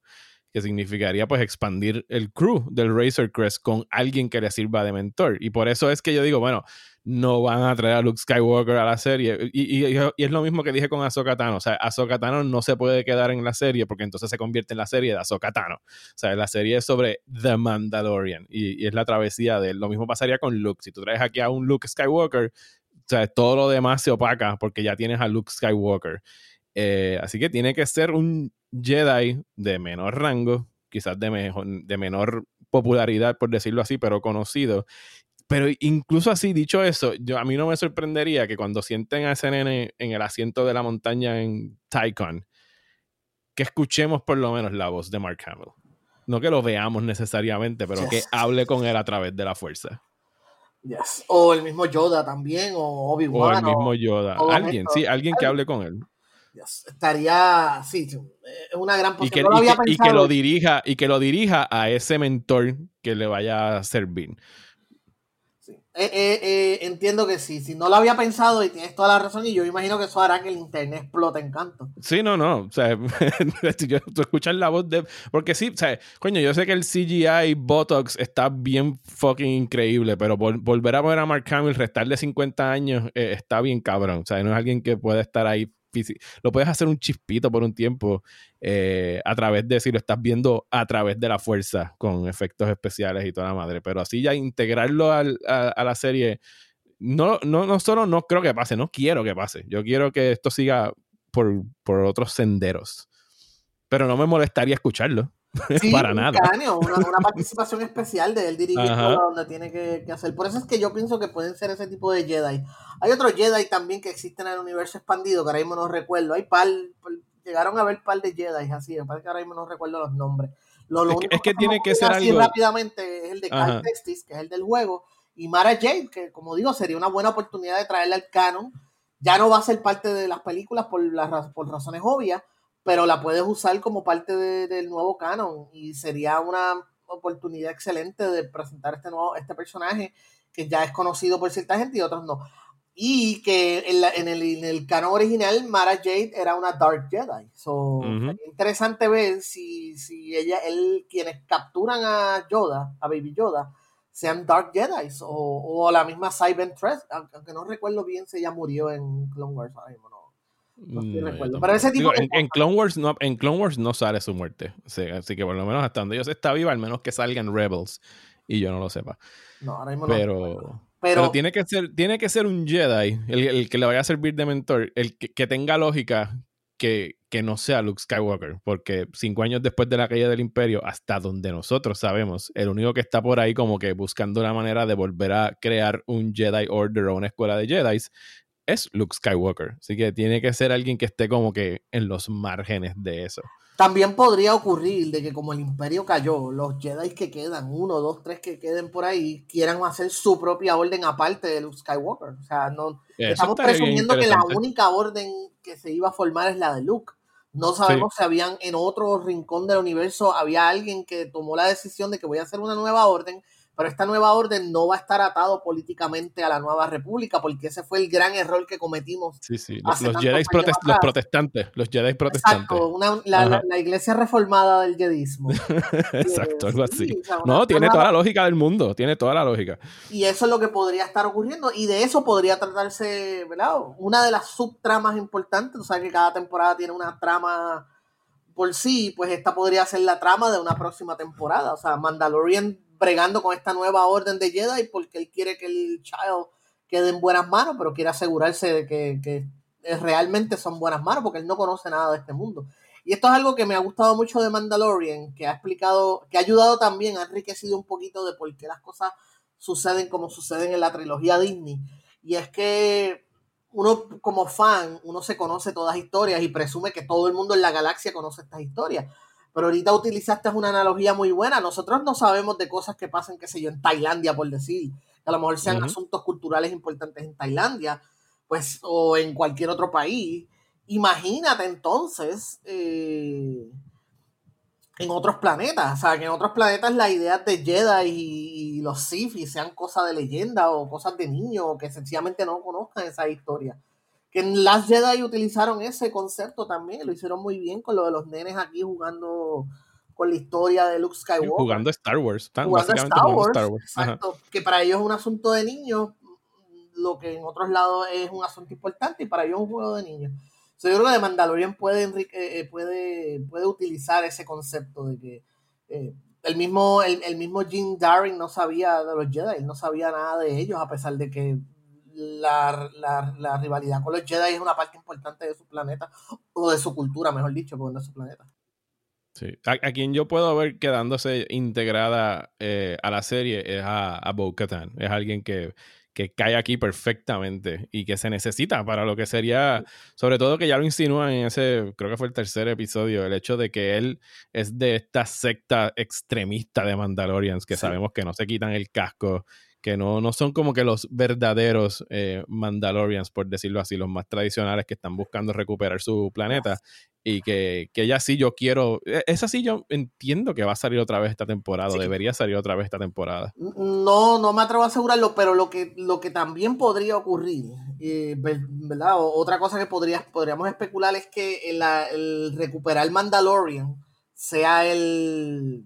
que significaría pues expandir el crew del Razor Crest con alguien que le sirva de mentor. Y por eso es que yo digo, bueno, no van a traer a Luke Skywalker a la serie. Y, es lo mismo que dije con Ahsoka Tano. O sea, Ahsoka Tano no se puede quedar en la serie porque entonces se convierte en la serie de Ahsoka Tano. O sea, la serie es sobre The Mandalorian y, es la travesía de él. Lo mismo pasaría con Luke. Si tú traes aquí a un Luke Skywalker, o sea, todo lo demás se opaca porque ya tienes a Luke Skywalker. Eh, así que tiene que ser un Jedi de menor rango, quizás de, mejor, de menor popularidad, por decirlo así, pero conocido. Pero incluso así, dicho eso, yo, a mí no me sorprendería que cuando sienten a ese nene en el asiento de la montaña en Tycon, que escuchemos por lo menos la voz de Mark Hamill. No que lo veamos necesariamente, pero que hable con él a través de la fuerza. O el mismo Yoda también, o Obi-Wan. O el mismo Yoda. alguien, sí, alguien que hable con él. Estaría, sí, es una gran posibilidad. Y que, lo dirija, y que lo dirija a ese mentor que le vaya a servir. Eh, eh, eh, entiendo que sí, si no lo había pensado y tienes toda la razón, y yo imagino que eso hará que el internet explote en canto. Sí, no, no, o sea, [LAUGHS] tú escuchas la voz de... Porque sí, o sea, coño, yo sé que el CGI Botox está bien fucking increíble, pero volver a poner a Mark Hamill, restarle 50 años, está bien cabrón, o sea, no es alguien que puede estar ahí lo puedes hacer un chispito por un tiempo eh, a través de si lo estás viendo a través de la fuerza con efectos especiales y toda la madre. Pero así ya integrarlo a, la serie, no, no, no solo no creo que pase, no quiero que pase. Yo quiero que esto siga por, por otros senderos. Pero no me molestaría escucharlo. [LAUGHS] para nada. una, participación especial de él dirigiendo donde tiene que, hacer. Por eso es que yo pienso que pueden ser ese tipo de Jedi. Hay otros Jedi también que existen en el universo expandido, que ahora mismo no recuerdo. Hay par, llegaron a ver par de Jedi así, que ahora mismo no recuerdo los nombres. Lo, es que, tiene que ser así rápidamente es el de Cal Textis, que es el del juego, y Mara Jade, que como digo, sería una buena oportunidad de traerle al canon. Ya no va a ser parte de las películas por, las, por razones obvias, pero la puedes usar como parte del nuevo canon y sería una oportunidad excelente de presentar este nuevo este personaje que ya es conocido por cierta gente y otros no. Y que en, el, en el canon original, Mara Jade era una Dark Jedi. So, interesante ver si, si ella, él, quienes capturan a Yoda, a Baby Yoda, sean Dark Jedi o, o la misma Cyber Threat, aunque no recuerdo bien si ella murió en Clone Wars no. Mm, recuerdo. Pero ese tipo en, Clone Wars no, en Clone Wars no sale su muerte. así que por lo menos hasta donde ellos está viva, al menos que salgan Rebels y yo no lo sepa. No, ahora mismo pero, pero, tiene que ser, tiene que ser un Jedi, el, que le vaya a servir de mentor, el que, tenga lógica que, que, no sea Luke Skywalker, porque cinco años después de la caída del imperio, hasta donde nosotros sabemos, el único que está por ahí como que buscando una manera de volver a crear un Jedi Order o una escuela de Jedi es Luke Skywalker. Así que tiene que ser alguien que esté como que en los márgenes de eso. También podría ocurrir de que como el imperio cayó, los Jedi que quedan, uno, dos, tres que queden por ahí, quieran hacer su propia orden aparte de Luke Skywalker. O sea, no estamos presumiendo que la única orden que se iba a formar es la de Luke. No sabemos si habían en otro rincón del universo había alguien que tomó la decisión de que voy a hacer una nueva orden pero esta nueva orden no va a estar atado políticamente a la nueva república, porque ese fue el gran error que cometimos. Sí, sí, los, Jedi los protestantes, los Jedi protestantes. Exacto, la, iglesia reformada del jedismo. [LAUGHS] Exacto, algo así. no, tiene toda la lógica del mundo, tiene toda la lógica. Y eso es lo que podría estar ocurriendo, y de eso podría tratarse, ¿verdad? Una de las subtramas importantes, o sea que cada temporada tiene una trama por sí, pues esta podría ser la trama de una próxima temporada. O sea, Mandalorian bregando con esta nueva orden de Jedi porque él quiere que el Child quede en buenas manos, pero quiere asegurarse de que, realmente son buenas manos porque él no conoce nada de este mundo. Y esto es algo que me ha gustado mucho de Mandalorian, que ha explicado, que ha ayudado también, ha enriquecido un poquito de por qué las cosas suceden como suceden en la trilogía Disney. Y es que uno como fan, uno se conoce todas las historias y presume que todo el mundo en la galaxia conoce estas historias pero ahorita utilizaste una analogía muy buena. Nosotros no sabemos de cosas que pasan, qué sé yo, en Tailandia, por decir, que a lo mejor sean asuntos culturales importantes en Tailandia, pues, o en cualquier otro país. Imagínate entonces eh, en otros planetas, o sea, que en otros planetas la idea de Jedi y, los Sith sean cosas de leyenda o cosas de niños o que sencillamente no conozcan esa historia que en Last Jedi utilizaron ese concepto también, lo hicieron muy bien con lo de los nenes aquí jugando con la historia de Luke Skywalker. jugando Star Wars, jugando Star Wars, Exacto, que para ellos es un asunto de niños, lo que en otros lados es un asunto importante y para ellos es un juego de niños. yo creo que de Mandalorian puede, eh, puede, puede utilizar ese concepto de que eh, el mismo, el, el mismo Jim Darren no sabía de los Jedi, no sabía nada de ellos, a pesar de que la, la, rivalidad con los Jedi es una parte importante de su planeta, o de su cultura, mejor dicho, porque no su planeta. Sí. A, quien yo puedo ver quedándose integrada eh, a la serie es a, a Bo Katan. Es alguien que, que cae aquí perfectamente y que se necesita para lo que sería, sobre todo que ya lo insinúan en ese, creo que fue el tercer episodio, el hecho de que él es de esta secta extremista de Mandalorians, que sabemos que no se quitan el casco que no, no son como que los verdaderos eh, Mandalorians, por decirlo así, los más tradicionales que están buscando recuperar su planeta y que, que ya sí yo quiero, e, esa sí yo entiendo que va a salir otra vez esta temporada, debería salir otra vez esta temporada. No, no me atrevo a asegurarlo, pero lo que, lo que también podría ocurrir, eh, ¿verdad? otra cosa que podría, podríamos especular es que el, el recuperar Mandalorian sea el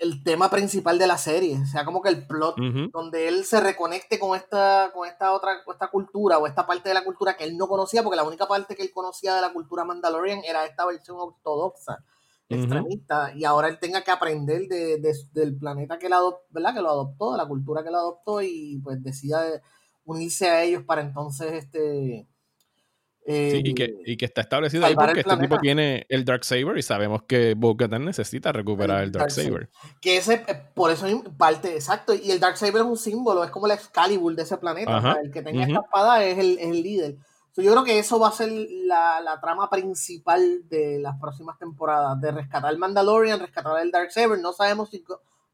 el tema principal de la serie, o sea, como que el plot donde él se reconecte con esta, con esta otra, esta cultura o esta parte de la cultura que él no conocía, porque la única parte que él conocía de la cultura Mandalorian era esta versión ortodoxa, extremista, y ahora él tenga que aprender del planeta que, la ¿verdad? que lo adoptó, de la cultura que lo adoptó, y pues decida unirse a ellos para entonces este sí, y que, eh, y que está establecido ahí porque este tipo tiene el Dark Saber y sabemos que bo necesita recuperar el, Dark, Saber. Que ese, eh, por eso parte, exacto. Y el Dark Saber es un símbolo, es como el Excalibur de ese planeta. el que tenga esta espada es el, es el líder. yo creo que eso va a ser la, la, trama principal de las próximas temporadas: de rescatar el Mandalorian, rescatar el Dark Saber. No sabemos si.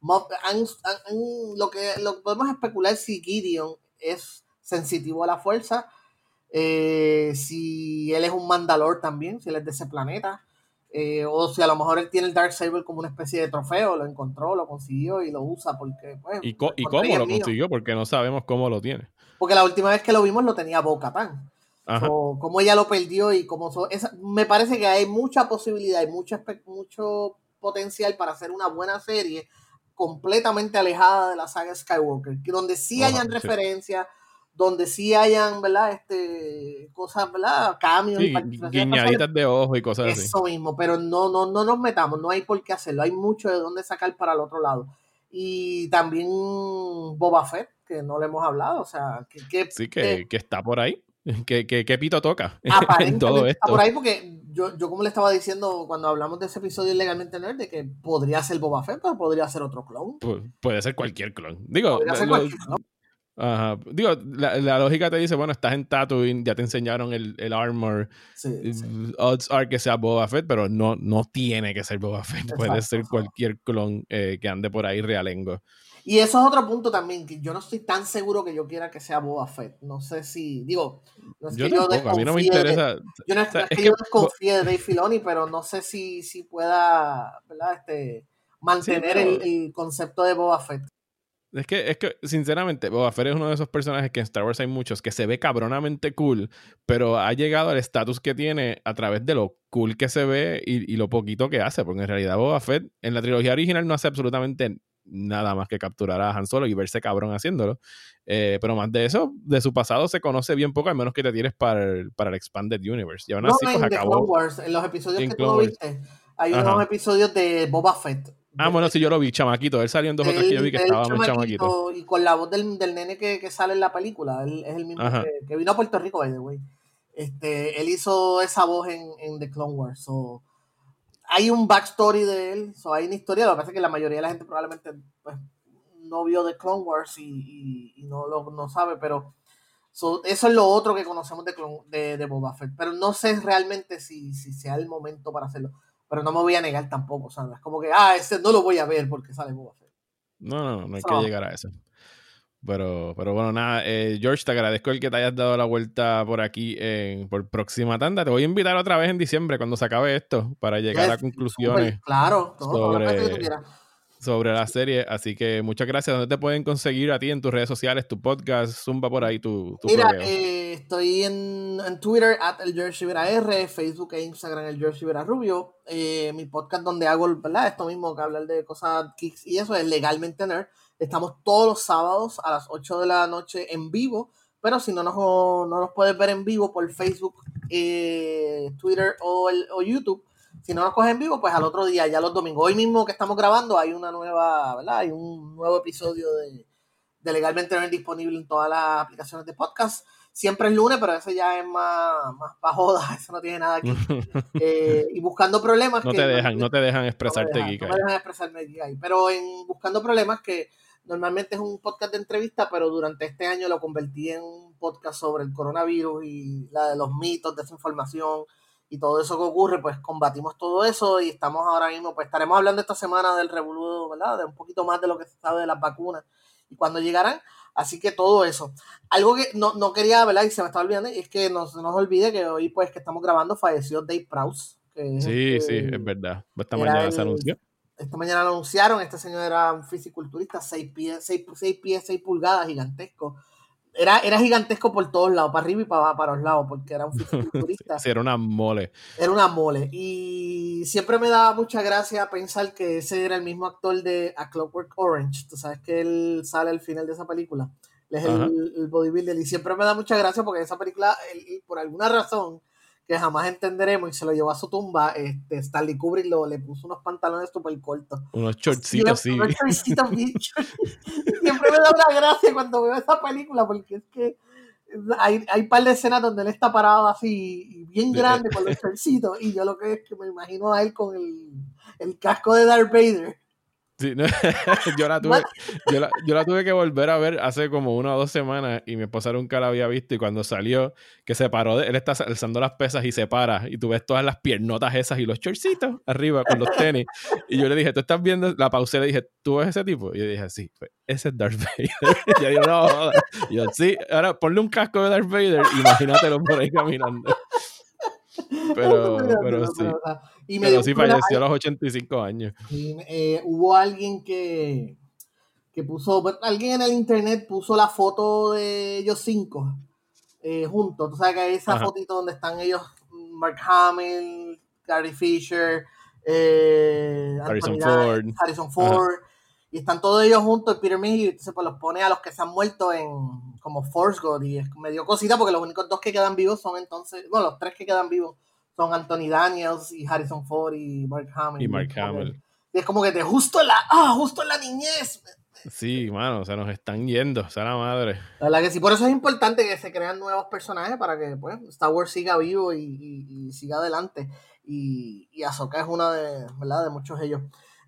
lo, que, lo que podemos especular si Gideon es sensitivo a la fuerza eh, si él es un Mandalor también, si él es de ese planeta, eh, o si a lo mejor él tiene el Dark Saber como una especie de trofeo, lo encontró, lo consiguió y lo usa porque... Pues, ¿Y, cómo lo consiguió? Porque no sabemos cómo lo tiene. Porque la última vez que lo vimos lo tenía Boca Tan. O cómo ella lo perdió y cómo... me parece que hay mucha posibilidad, hay mucho, mucho potencial para hacer una buena serie completamente alejada de la saga Skywalker, que donde sí hayan referencias, donde sí hayan, ¿verdad? Este, cosas, ¿verdad? Cambios. y guiñaditas de ojo y cosas así. Eso mismo, pero no, no, no nos metamos, no hay por qué hacerlo, hay mucho de dónde sacar para el otro lado. Y también Boba Fett, que no le hemos hablado, o sea, que... sí, que, que, está por ahí. ¿Qué, qué, pito toca [LAUGHS] en todo esto? Está por ahí porque yo, yo como le estaba diciendo cuando hablamos de ese episodio ilegalmente nerd, de que podría ser Boba Fett, pero podría ser otro clon. puede ser cualquier clon. Digo, Ajá. Digo, la, lógica te dice, bueno, estás en Tatooine, ya te enseñaron el, el armor. Sí, Odds are que sea Boba Fett, pero no, no tiene que ser Boba Fett. [LAUGHS] Puede ser cualquier clon eh, que ande por ahí realengo. Y eso es otro punto también, que yo no estoy tan seguro que yo quiera que sea Boba Fett. No sé si, digo, no es yo que yo a mí no me interesa. yo no es, que, yo desconfíe de Dave Filoni, pero no sé si, si pueda, ¿verdad? Este, mantener el, el, concepto de Boba Fett. Es que, es que, sinceramente, Boba Fett es uno de esos personajes que en Star Wars hay muchos que se ve cabronamente cool, pero ha llegado al estatus que tiene a través de lo cool que se ve y, y, lo poquito que hace, porque en realidad Boba Fett en la trilogía original no hace absolutamente nada más que capturar a Han Solo y verse cabrón haciéndolo. Eh, pero más de eso, de su pasado se conoce bien poco, al menos que te tires para el, para el Expanded Universe. Y aún así, no, pues, acabó. Wars, en los episodios que tú viste, hay unos episodios de Boba Fett Ah, bueno, sí, yo lo vi, chamaquito. Él salió en dos o tres que yo vi que estaba muy chamaquito. Y con la voz del, del nene que, que, sale en la película. Él es el mismo que, vino a Puerto Rico, by the way. Este, él hizo esa voz en, en The Clone Wars. So, hay un backstory de él. So, hay una historia. Lo que pasa es que la mayoría de la gente probablemente pues, no vio The Clone Wars y, y, no lo no sabe, pero eso es lo otro que conocemos de, de, de Boba Fett. Pero no sé realmente si, si sea el momento para hacerlo pero no me voy a negar tampoco, sea, Es como que, ah, ese no lo voy a ver porque sale Boba Fett. No, no, no hay que llegar a eso. Pero, pero bueno, nada, eh, George, te agradezco el que te hayas dado la vuelta por aquí en, por próxima tanda. Te voy a invitar otra vez en diciembre cuando se acabe esto para llegar a conclusiones. claro, todo, sobre, sobre la serie. Así que muchas gracias. ¿Dónde te pueden conseguir a ti en tus redes sociales, tu podcast? Zumba por ahí tu, tu Mira, eh, estoy en, en, Twitter, at el George Rivera R, Facebook e Instagram, el George Rivera Rubio. Eh, mi podcast donde hago ¿verdad? esto mismo, que hablar de cosas kicks y eso es Legalmente Nerd. Estamos todos los sábados a las 8 de la noche en vivo. Pero si no nos, no nos puedes ver en vivo por Facebook, eh, Twitter o, el, o YouTube, si no nos cogen en vivo, pues al otro día, ya los domingos. Hoy mismo que estamos grabando, hay una nueva, ¿verdad? Hay un nuevo episodio de, de Legalmente Nerd disponible en todas las aplicaciones de podcast. Siempre es lunes, pero eso ya es más, más joda, [LAUGHS] eso no tiene nada aquí. [LAUGHS] Eh, y buscando problemas. No te dejan, no te dejan expresarte, no No me dejan expresarme ahí. Pero en Buscando Problemas, que normalmente es un podcast de entrevista, pero durante este año lo convertí en un podcast sobre el coronavirus y la de los mitos, desinformación y todo eso que ocurre, pues combatimos todo eso y estamos ahora mismo, pues estaremos hablando esta semana del revoludo, ¿verdad? De un poquito más de lo que se sabe de las vacunas y cuando llegarán. Así que todo eso. Algo que no, no quería, ¿verdad? Y se me está olvidando, es que no se nos olvide que hoy, pues, que estamos grabando, falleció Dave Prowse. sí, sí, es verdad. Esta mañana se anunció. Esta mañana lo anunciaron. Este señor era un fisiculturista, 6 pies, 6, 6 pies, 6 pulgadas, gigantesco era, era gigantesco por todos lados, para arriba y para, para los lados, porque era un [LAUGHS] fisiculturista. sí, era una mole. Era una mole. Y siempre me daba mucha gracia pensar que ese era el mismo actor de A Clockwork Orange. Tú sabes que él sale al final de esa película. Él es el, el, bodybuilder. Y siempre me da mucha gracia porque en esa película, él, por alguna razón, que jamás entenderemos y se lo llevó a su tumba, este, Stanley Kubrick lo, le puso unos pantalones súper cortos. Unos shortcitos, sí. Unos shortcitos bien [LAUGHS] Siempre me da una gracia cuando veo esa película porque es que hay, hay un par de escenas donde él está parado así, bien grande con los shortcitos y yo lo que es que me imagino a él con el, el casco de Darth Vader [LAUGHS] yo, la tuve, yo, la, tuve que volver a ver hace como una o dos semanas y mi esposa nunca la había visto y cuando salió, que se paró, él está alzando las pesas y se para y tú ves todas las piernotas esas y los chorcitos arriba con los tenis. Y yo le dije, ¿tú estás viendo? La pausé y le dije, ¿tú ves ese tipo? Y yo dije, sí, pues, ese es Darth [LAUGHS] Vader. y yo, no, y yo, sí, ahora ponle un casco de Darth Vader, imagínatelo por ahí caminando. [LAUGHS] Pero, pero sí. Y me pero sí falleció a los 85 años. Eh, hubo alguien que, que puso, alguien en el internet puso la foto de ellos cinco eh, juntos. Tú sabes que hay esa fotito donde están ellos, Mark Hamill, Gary Fisher, eh, Harrison Ford. Harrison Ford. Y están todos ellos juntos, Peter Mayhew, se pues los pone a los que se han muerto en como Force God. Y es medio cosita porque los únicos dos que quedan vivos son entonces, bueno, los tres que quedan vivos son Anthony Daniels y Harrison Ford y Mark Hamill. Y Mark Hamill. Y es como que te justo en la, ah, justo en la niñez. Sí, mano, o sea, nos están yendo, o sea, la madre. La verdad que sí, por eso es importante que se crean nuevos personajes para que pues, Star Wars siga vivo y, siga adelante. Y, y Ahsoka es una de, ¿verdad? de muchos de ellos.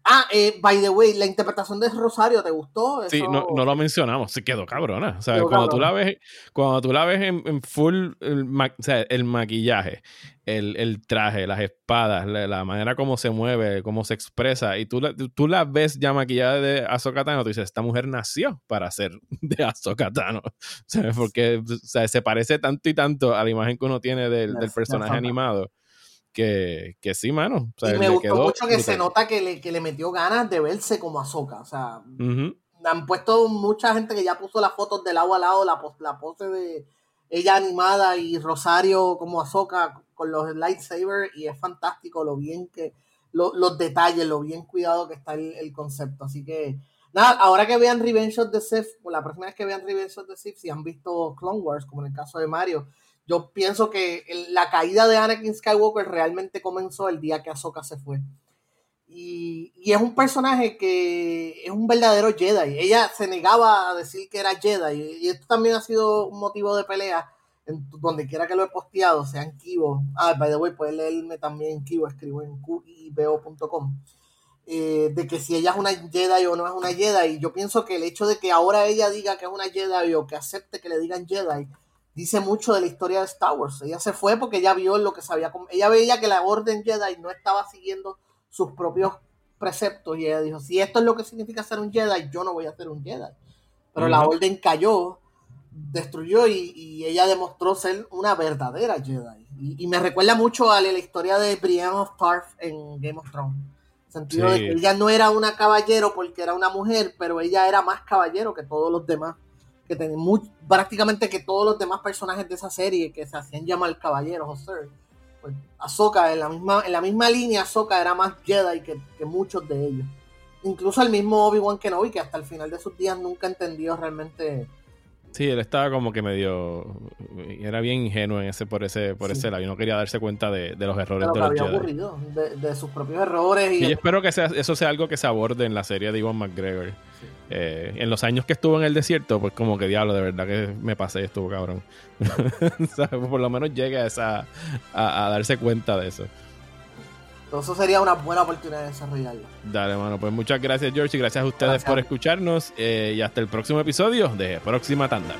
Ah, eh, by the way, la interpretación de Rosario, ¿te gustó? Sí, no, no, lo mencionamos, se quedó cabrona. O sea, cuando, Tú la ves, cuando tú la ves en, full, el, o sea, el maquillaje, el, el, traje, las espadas, la, manera como se mueve, cómo se expresa, y tú la, tú la ves ya maquillada de Azokatano, tú dices, esta mujer nació para ser de Azokatano. [LAUGHS] O sea, porque o sea, se parece tanto y tanto a la imagen que uno tiene del, del personaje animado que, que sí, mano. y me gustó mucho que se nota que le, que le, metió ganas de verse como Azoka. O sea, han puesto mucha gente que ya puso las fotos del agua al lado, la, la pose de ella animada y Rosario como Azoka con los lightsabers y es fantástico lo bien que, los detalles, lo bien cuidado que está el, el, concepto. Así que, nada, ahora que vean Revenge of the Sith, la próxima vez que vean Revenge of the Sith, si han visto Clone Wars, como en el caso de Mario, yo pienso que la caída de Anakin Skywalker realmente comenzó el día que Ahsoka se fue. Y, es un personaje que es un verdadero Jedi. Ella se negaba a decir que era Jedi. Y esto también ha sido un motivo de pelea donde quiera que lo he posteado, sea en Kibo. Ah, by the way, puedes leerme también en Kibo, escribo en qibeo.com. Eh, de que si ella es una Jedi o no es una Jedi. Y yo pienso que el hecho de que ahora ella diga que es una Jedi o que acepte que le digan Jedi dice mucho de la historia de Star Wars. Ella se fue porque ella vio lo que sabía. Ella veía que la Orden Jedi no estaba siguiendo sus propios preceptos y ella dijo, si esto es lo que significa ser un Jedi, yo no voy a ser un Jedi. Pero la Orden cayó, destruyó y, ella demostró ser una verdadera Jedi. Y, me recuerda mucho a la, historia de Brienne of Tarth en Game of Thrones. En sentido de que ella no era una caballero porque era una mujer, pero ella era más caballero que todos los demás que tenía prácticamente que todos los demás personajes de esa serie que se hacían llamar caballeros o sir, pues Ahsoka en la misma, en la misma línea Ahsoka era más Jedi que, que muchos de ellos. Incluso el mismo Obi-Wan Kenobi que hasta el final de sus días nunca entendió realmente Sí, él estaba como que medio. Era bien ingenuo en ese, por ese, por ese lado. Y no quería darse cuenta de, los errores de, los había ocurrido, de, sus propios errores. Y, y espero que sea, eso sea algo que se aborde en la serie de Iwan McGregor. Eh, en los años que estuvo en el desierto, pues como que diablo, de verdad que me pasé estuvo cabrón. [LAUGHS] por lo menos llegue a, esa, a darse cuenta de eso. Entonces eso sería una buena oportunidad de desarrollarlo. Dale, mano. Pues muchas gracias, George, y gracias a ustedes por escucharnos. Eh, y hasta el próximo episodio de Próxima Tanda.